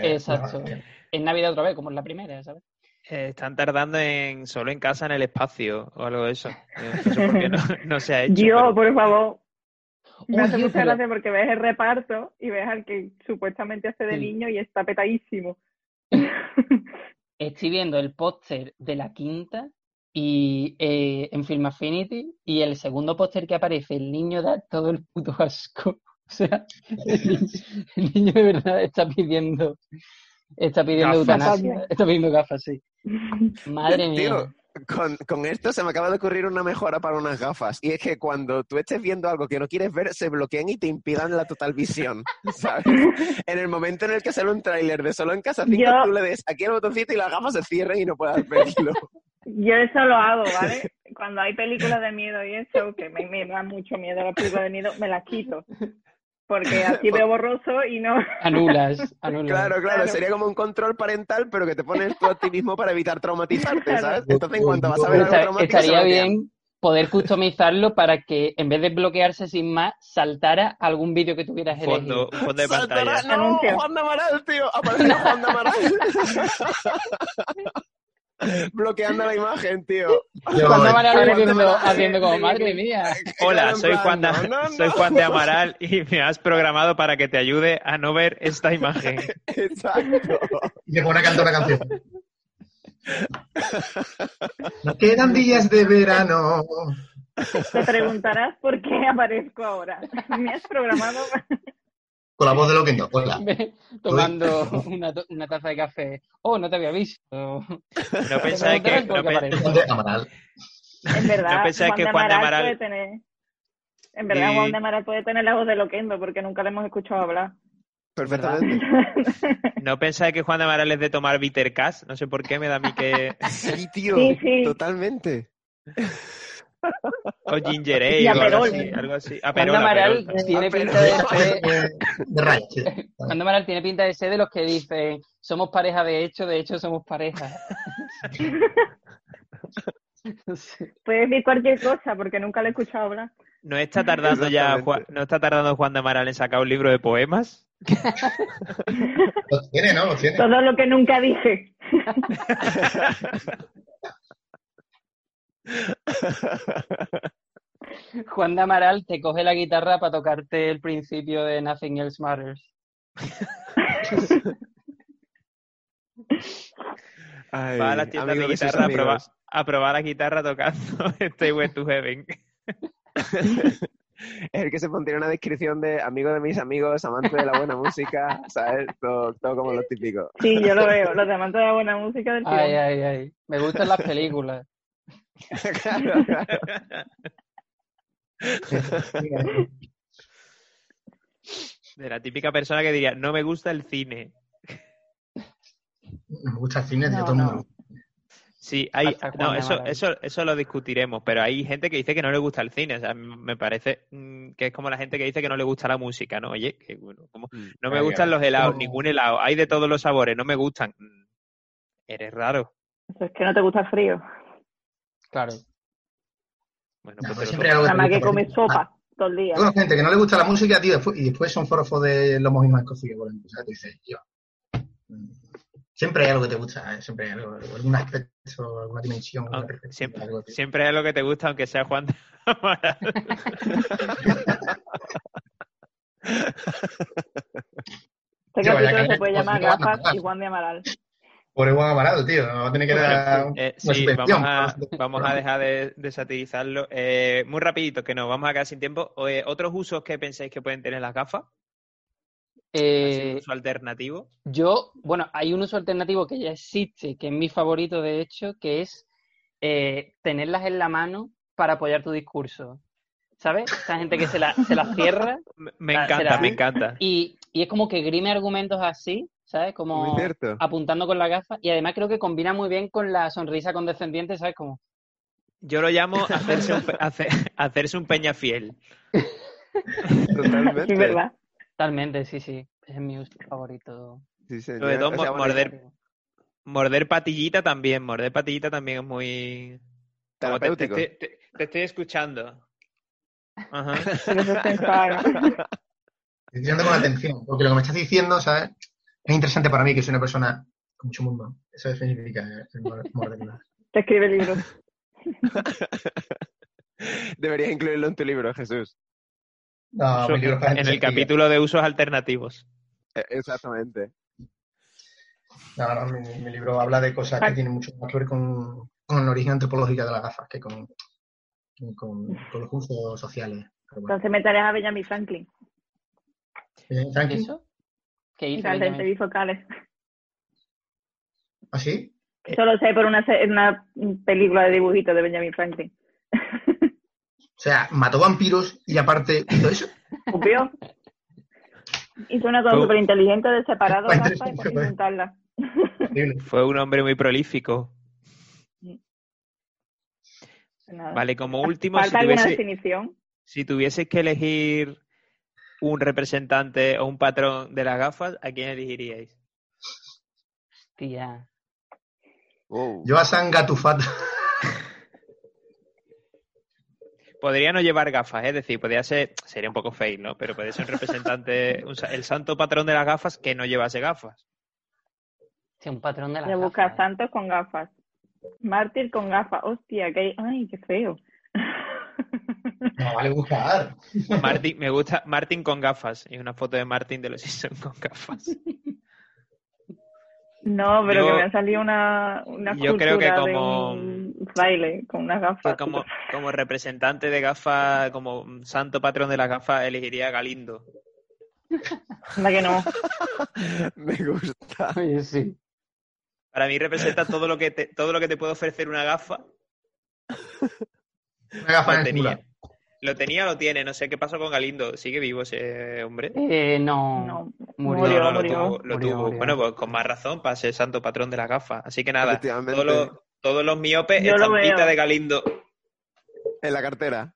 Exacto. En Navidad otra vez, como en la primera, ¿sabes?
Eh, están tardando en solo en casa en el espacio o algo de eso. No sé por qué no, [LAUGHS] no se ha hecho.
Yo,
pero-
por favor. Me hace mucha gracia porque ves el reparto y ves al que supuestamente hace de
Sí.
niño y está petadísimo. [LAUGHS]
Estoy viendo el póster de la quinta y eh, en Film Affinity y el segundo póster que aparece, el niño da todo el puto asco. [LAUGHS] O sea, el niño de verdad está pidiendo, está pidiendo
Gafas.
eutanasia, está pidiendo gafas, sí. [LAUGHS] Madre mía.
Tío, con, con esto se me acaba de ocurrir una mejora para unas gafas. Y es que cuando tú estés viendo algo que no quieres ver, se bloquean y te impidan la total visión. [LAUGHS] ¿Sabes? en el momento en el que sale un tráiler de solo en casa 5,
Yo-
tú le des aquí el botoncito y las gafas se cierren y no puedas verlo. [LAUGHS]
Yo eso lo hago, ¿vale? Cuando hay películas de miedo y eso, que me, me da mucho miedo las películas de miedo, me las quito. Porque [LAUGHS] así veo borroso y no.
Anulas, [LAUGHS] anulas.
Claro, claro,
Claro.
sería como un control parental, pero que te pones tú a ti mismo para evitar traumatizarte. ¿sabes? Entonces, en cuanto vas a ver algo
estaría bien poder customizarlo para que en vez de bloquearse sin más, saltara algún vídeo que tuvieras elegido.
Fondo, fondo de
Saltará-
pantalla.
No. Juan de Amaral, tío. Aparece [LAUGHS] Juan de Amaral. Bloqueando la imagen, tío.
Yo-
Cuando
yo-
Amaral
Ahora
haciendo, como, madre mía.
Hola, soy Juan, de,
no, no,
soy. Juan de Amaral y me has programado para que te ayude a no ver esta imagen.
Exacto.
Y se pone a cantar una canción. Quedan días de verano.
Te preguntarás por qué aparezco ahora. Me has programado.
Con la voz de Loquendo. Hola. [LAUGHS]
tomando [LAUGHS] una, taza de café. Oh, no te había visto.
No [LAUGHS] pensáis que, no
verdad,
No pensáis
Juan
que
de
Juan de
Amaral
Amaral-
puede tener. En verdad,
Y-
Juan de Amaral puede tener la voz de Loquendo porque nunca le hemos escuchado hablar.
Perfectamente.
¿No pensáis que Juan de Amaral es de tomar bitter cash? No sé por qué me da a mí que...
Sí, tío.
Sí, sí.
Totalmente.
O ginger ale o algo así. Algo así.
Juan de
Aperol,
Amaral tiene
Aperol.
pinta de ser,
De, de
Amaral tiene pinta de ser de los que dicen somos pareja de hecho, de hecho somos pareja. [LAUGHS]
Puedes decir cualquier cosa porque nunca le he escuchado hablar.
¿No está tardando ya. Juan, ¿no está tardando Juan de Amaral en sacar un libro de poemas? [LAUGHS]
Lo tiene, ¿no? Lo tiene.
Todo lo que nunca dije. [LAUGHS] [LAUGHS]
Juan de Amaral te coge la guitarra para tocarte el principio de Nothing Else Matters. [LAUGHS]
Ay,
Va a las tiendas de guitarra a probar, a probar la guitarra tocando [LAUGHS] Stayway to Heaven.
Es el que se pondría una descripción de amigo de mis amigos, amante de la buena música, ¿sabes? Todo, todo como lo típico.
Sí, yo lo veo. Los amantes de la buena música del
Ay, ay, ay. Me gustan las películas. [LAUGHS]
Claro, claro.
De la típica persona que diría, no me gusta el cine.
Me gusta el cine de todo el
no.
mundo.
Sí, hay, no, eso, eso, eso lo discutiremos, pero hay gente que dice que no le gusta el cine. O sea, me parece mm, que es como la gente que dice que no le gusta la música, ¿no? Oye, que bueno, como
Mm.
no me gustan los helados, ningún helado, hay de todos los sabores, no me gustan. Mm, Eres raro.
Eso es que no te gusta el frío.
Claro.
Bueno,
No,
pues
siempre algo
que comes sopa todo el día.
Hay gente que no le gusta la música, tío, después- y después son forofos de lomos y más cocidos, por ejemplo. ¿sabes? Tú dices, tío, mm, siempre hay algo que te gusta, ¿eh? siempre hay algo, algún aspecto, alguna dimensión, alguna
siempre,
algo que-
siempre es lo que te gusta, aunque sea Juan de Amaral.
Este capítulo
que-
se puede
pues,
llamar Gafas y Juan de Amaral.
Por el buen amarado, tío, nos va a tener que dar un-
Eh,
una
sí, vamos a, vamos a dejar de, de satirizarlo. Eh, muy rapidito, que nos vamos a quedar sin tiempo. Eh, ¿Otros usos que pensáis que pueden tener las gafas? Así, un
Eh,
uso alternativo.
yo, bueno, hay un uso alternativo que ya existe, que es mi favorito de hecho, que es eh, tenerlas en la mano para apoyar tu discurso. ¿Sabes? Esta gente que se la, se la cierra [LAUGHS]
Me, me encanta, me encanta.
y, y es como que grime argumentos así, ¿sabes? Como apuntando con la gafa. Y además creo que combina muy bien con la sonrisa condescendiente, ¿sabes? Como,
Yo lo llamo [LAUGHS] hacerse un, hace- hacerse un peña fiel.
Totalmente.
Sí, verdad.
totalmente, sí, sí. Es mi uso favorito.
Sí, señor.
Sobre todo
O sea,
morder, morder patillita también. Morder patillita también es muy... Como te, te- te- te- estoy escuchando. Ajá. [LAUGHS]
Estoy escuchando con atención, porque lo que me estás diciendo, ¿sabes? Es interesante para mí, que soy una persona con mucho mundo. Eso significa.
Te escribe libros. [LAUGHS]
Deberías incluirlo en tu libro, Jesús.
No,
Uso-
mi libro es para
en el capítulo de usos alternativos.
Eh, Exactamente.
No, no, mi, mi libro habla de cosas que tienen mucho más que ver con, con el origen antropológico de las gafas que con, con, con los usos sociales. Bueno.
Entonces meterás a Benjamin Franklin.
¿Y
Franklin,
eso? ¿Qué
Y
hizo? Benjamin?
bifocales.
¿así? [LAUGHS]
Solo sé por una, película de dibujitos de Benjamin Franklin. [LAUGHS]
O sea, mató vampiros y aparte hizo eso. [LAUGHS]
Obvio. Hizo una cosa súper inteligente de separar dos
Fue
gafas y pues,
fue.
juntarlas.
Increíble.
Fue un hombre muy prolífico.
Nada.
Vale, como último, si
¿Falta alguna
tuviese,
definición?
si tuvieses que elegir un representante o un patrón de las gafas, ¿a quién elegiríais?
Tía.
Yo a San Gatufat.
Podría no llevar gafas, es decir, podría ser, sería un poco fail, ¿no? Pero podría ser un representante, un el santo patrón de las gafas que no llevase gafas.
Sí, un patrón de la
Voy a buscar santos con gafas. Mártir con gafas. Hostia, que hay... Ay, qué feo.
No vale buscar.
Martin, me gusta Martin con gafas. Y una foto de Martin de los Simpsons con gafas.
No, pero
Yo-
que me ha salido una, una
yo creo que
escultura de
como-
un fraile con unas gafas.
Como, como representante de gafas, como santo patrón de las gafas, elegiría a Galindo.
Anda que no. [LAUGHS]
Me gusta.
Oye, sí.
Para mí representa todo lo que te, todo lo que te puede ofrecer una gafa. [LAUGHS]
Una gafa
Lo
en
tenía. Lo tenía, lo tiene. No sé qué pasó con Galindo. ¿Sigue vivo ese hombre?
Eh, no.
No.
Murió.
Murió,
no, no, lo
murió.
tuvo. Lo
Murió,
tuvo.
murió.
Bueno, pues con más razón para ser santo patrón de las gafas. Así que nada, todos los, todos los miopes,
Yo
estampita de Galindo.
En la cartera.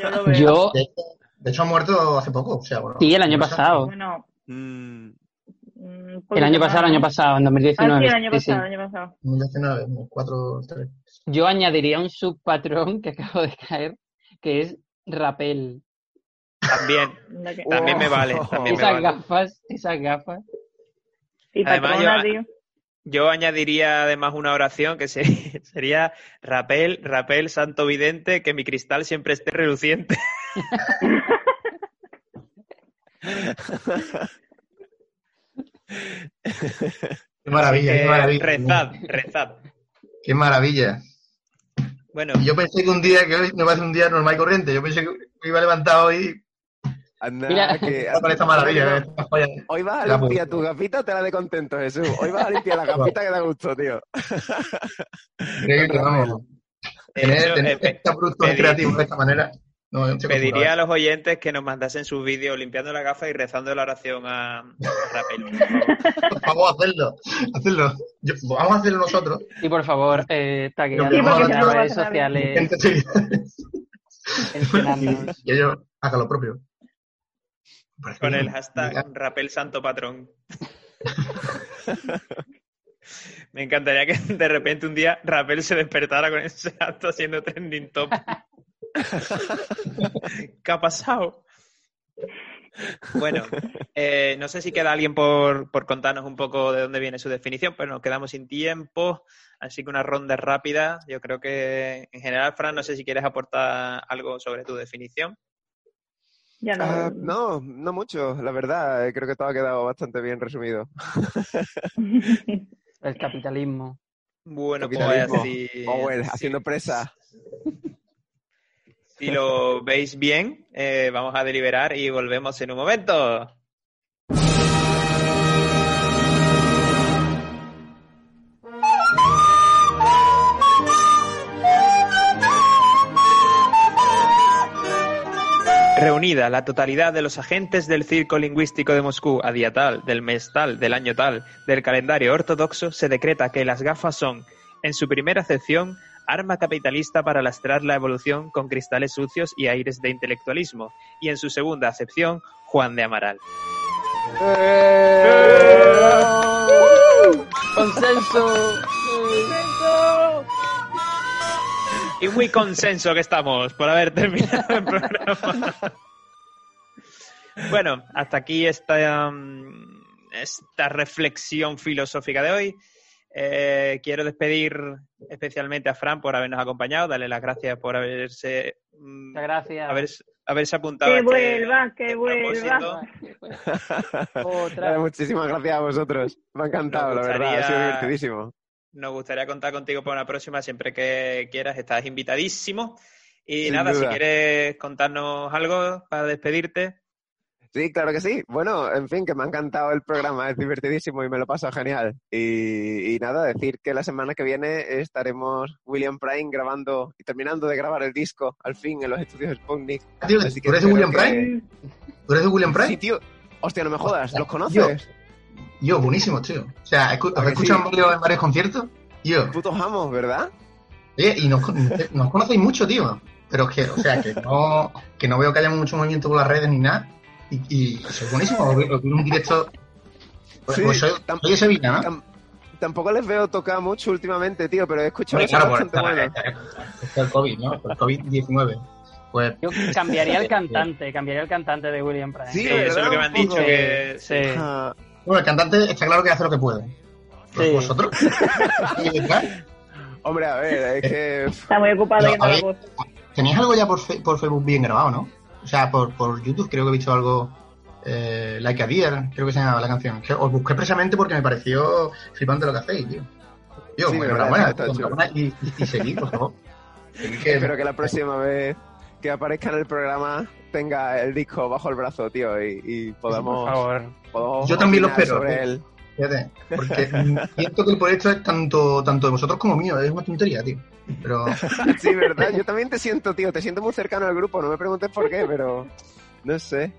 Yo lo veo.
Yo,
De hecho, ha muerto hace poco. O sea, bueno,
sí, el año pasado.
Bueno,
Mm,
El
poquito
año pasado, el año pasado, en
Ah,
2019.
sí, el año
Sí, sí.
pasado, el año pasado.
2019, 4, 3.
Yo añadiría un subpatrón que acabo de caer, que es rapel.
También, también me vale. También me
Esas
vale.
gafas, esas gafas.
Y
Además,
patrona,
yo-
tío.
Yo añadiría además una oración que sería, [LAUGHS] sería Rapel, Rapel, santo vidente, que mi cristal siempre esté reluciente. [LAUGHS] [LAUGHS] [LAUGHS]
Qué maravilla,
Así
qué
que
maravilla.
Rezad, rezad.
Qué maravilla.
Bueno,
Y yo pensé que un día, que hoy no va a ser un día normal y corriente. Yo pensé que me iba a levantar hoy
Anda,
Mira.
que- [LAUGHS]
esta maravilla. ¿eh?
Hoy vas a
La
limpiar
puta.
tu gafita, te la de contento, Jesús. Hoy vas a limpiar la [LAUGHS] gafita que da gusto, tío.
Increíble, vamos. Tener, tener
eh,
estos productos
pedir-
creativos de esta manera. No,
pediría a
acostumbrado.
los oyentes que nos mandasen sus vídeos limpiando la gafa y rezando la oración a, a Rapel. [LAUGHS] por favor.
Hacerlo. Yo- vamos a hacerlo nosotros.
Y por favor, eh,
porque
en las redes sociales. [LAUGHS]
Y ellos hagan lo propio. Parece
Con
bien.
el hashtag Rapel Santo Patrón. [LAUGHS] Me encantaría que de repente un día Rapel se despertara con ese acto haciendo trending top. [LAUGHS] ¿Qué ha pasado? Bueno, eh, no sé si queda alguien por, por contarnos un poco de dónde viene su definición, pero nos quedamos sin tiempo, así que una ronda rápida. Yo creo que en general, Fran, no sé si quieres aportar algo sobre tu definición.
Ya no.
Ah, no, no mucho, la verdad. eh, Creo que todo ha quedado bastante bien resumido. [LAUGHS]
El capitalismo.
Bueno, pues
Capitalismo. Owen,
si-
haciendo presa. [LAUGHS]
si lo veis bien, eh, vamos a deliberar y volvemos en un momento. Reunida la totalidad de los agentes del Circo Lingüístico de Moscú a día tal, del mes tal, del año tal, del calendario ortodoxo, se decreta que las gafas son, en su primera acepción, arma capitalista para lastrar la evolución con cristales sucios y aires de intelectualismo, y en su segunda acepción, Juan de Amaral.
¡Consenso!
Y muy consenso que estamos por haber terminado el programa. Bueno, hasta aquí esta, um, esta reflexión filosófica de hoy. Eh, quiero despedir especialmente a Fran por habernos acompañado, darle las gracias por haberse, mm,
Muchas gracias.
haberse, haberse apuntado.
Que
este-
vuelva, que vuelva.
Otra.
Muchísimas gracias a vosotros. Me ha encantado, la verdad. Ha sido divertidísimo.
Nos gustaría contar contigo para una próxima, siempre que quieras, estás invitadísimo. Y
Sin
nada, si quieres contarnos algo para despedirte.
Sí, claro que sí. Bueno, en fin, que me ha encantado el programa, es divertidísimo y me lo paso genial. Y, y nada, decir que la semana que viene estaremos William Prime grabando y terminando de grabar el disco, al fin, en los estudios Sputnik.
Tío,
Así que
¿Tú eres de William
que-
Prime? ¿Tú eres de William Prime?
Sí, tío. Hostia, no me jodas, ¿los
Yo-
conoces?
Yo, buenísimo, tío. O sea, escu-
¿A
¿os escuchan
sí?
en varios conciertos? Yo.
Putos amos, ¿verdad?
Oye, y nos, nos conocéis mucho, tío. Pero es que, o sea, que no, que no veo que haya mucho movimiento por las redes ni nada. Y, y buenísimo. Os vi en un directo. Pues,
Sí,
pues soy,
tam-
soy de Sevilla, ¿no?
Tam- Tampoco les veo tocar mucho últimamente, tío, pero he escuchado
claro, por
bastante
esta-
buenos.
este es el COVID, ¿no? Por el COVID-19. Pues,
Yo cambiaría el [LAUGHS] cantante, cambiaría el cantante de William Prime.
Sí,
Sí, eso es lo que me han dicho. Que,
Sí.
Ah,
bueno, el cantante está claro que hace lo que puede. Pues
Sí.
vosotros. [LAUGHS]
Hombre, a ver, es que...
Está muy ocupado
No,
yendo a
a
la
ver.
voz.
Tenéis algo ya por, fe- por Facebook bien grabado, ¿no? O sea, por, por YouTube creo que he visto algo. Eh, like a Deer, creo que se llamaba la canción. Que os busqué precisamente porque me pareció flipante lo que hacéis, tío. Tío,
Sí,
bueno, enhorabuena, y, y, y seguid, por favor. [LAUGHS] Que-
Espero que la [LAUGHS] próxima vez que aparezca en el programa tenga el disco bajo el brazo, tío, y, y
Por
podamos,
favor.
podamos
Yo también lo espero,
sobre él.
Fíjate, porque siento que el proyecto es tanto, tanto de vosotros como mío, es una tontería, tío. Pero [LAUGHS]
Sí, ¿verdad? Yo también te siento, tío, te siento muy cercano al grupo, no me preguntes por qué, pero no sé.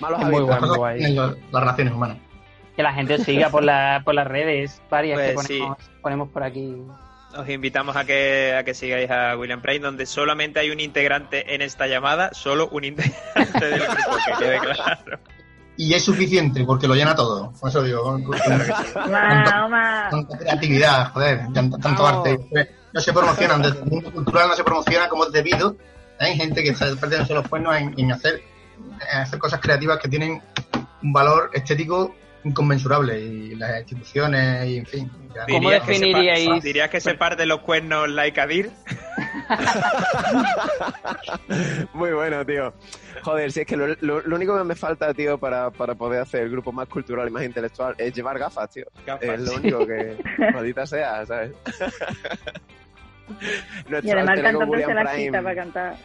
Malos
Es muy
hábitos.
las
guay.
las relaciones humanas.
Que la gente os siga por, la, por las redes, varias que
Pues sí.
ponemos, ponemos por aquí.
Os invitamos a que, a que sigáis a William Prime, donde solamente hay un integrante en esta llamada, solo un integrante del grupo, que quede claro.
Y es suficiente porque lo llena todo. Por eso digo, con, con-
Mahoma.
tanta creatividad, joder, tanto, arte. No se promocionan, desde el mundo cultural no se promociona como es debido. Hay gente que está perdiendo los cuernos en, en hacer, en hacer cosas creativas que tienen un valor estético inconmensurable y las instituciones y en fin. ya-
¿Cómo
Dirías que se par-
definiríais-
¿Dirías que se parte los cuernos like Adir? [LAUGHS]
Muy bueno, tío. Joder, si es que lo, lo- lo único que me falta, tío, para, para poder hacer el grupo más cultural y más intelectual es llevar gafas, tío.
Gafas.
Es lo único que, [LAUGHS] maldita sea, ¿sabes?
Y
Nuestro
además
ego
cantante se la quita para cantar.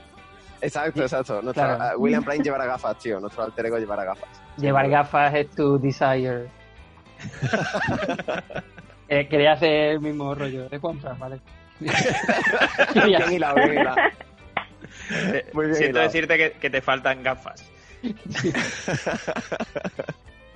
Exacto, exacto.
Claro.
William Prime llevará gafas, tío. Nuestro alter ego llevará gafas.
Llevar gafas es tu desire. [LAUGHS] Eh, Quería hacer el mismo rollo de Juanfran, ¿vale? Quería- [LAUGHS]
Bien hilado, bien hilado.
Eh,
Muy bien
Siento
hilado.
decirte que, que te faltan gafas. [LAUGHS]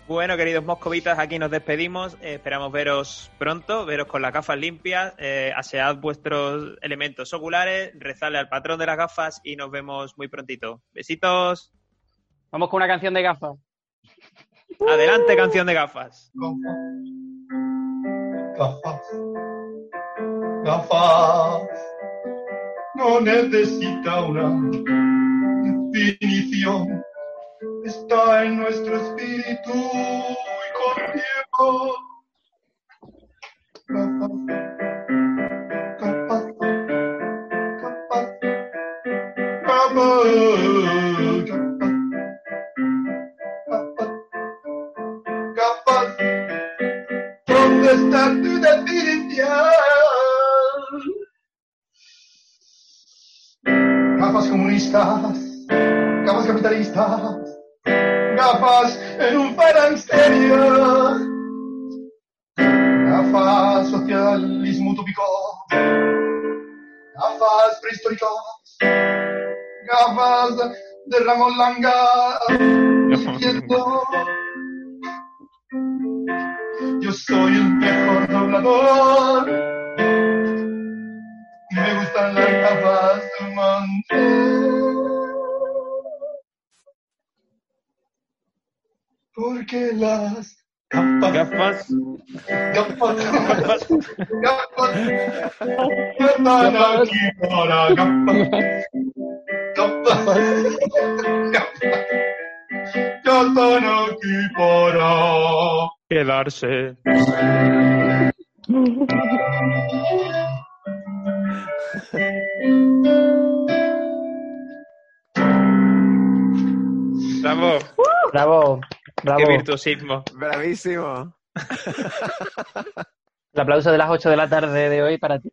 Bueno, queridos moscovitas, aquí nos despedimos. Eh, esperamos veros pronto, veros con las gafas limpias. Eh, asead vuestros elementos oculares, rezadle al patrón de las gafas y nos vemos muy prontito. Besitos.
Vamos con una canción de gafas.
Adelante, canción de gafas.
Gafas. Gafas. No necesita una definición. Está en nuestro espíritu y. Gafas. En un faransterio, gafas socialismo utópico, gafas prehistóricos, gafas de Ramón Langa, diciendo yo soy el mejor doblador. Me gustan las gafas de un Porque las gafas,
Gafas.
gafas, gafas, gafas, gafas. Gafas, gafas, ya están aquí para
Quedarse. Bravo.
Bravo, bravo.
Qué virtuosismo.
Bravísimo.
El aplauso de las 8 de la tarde de hoy para ti.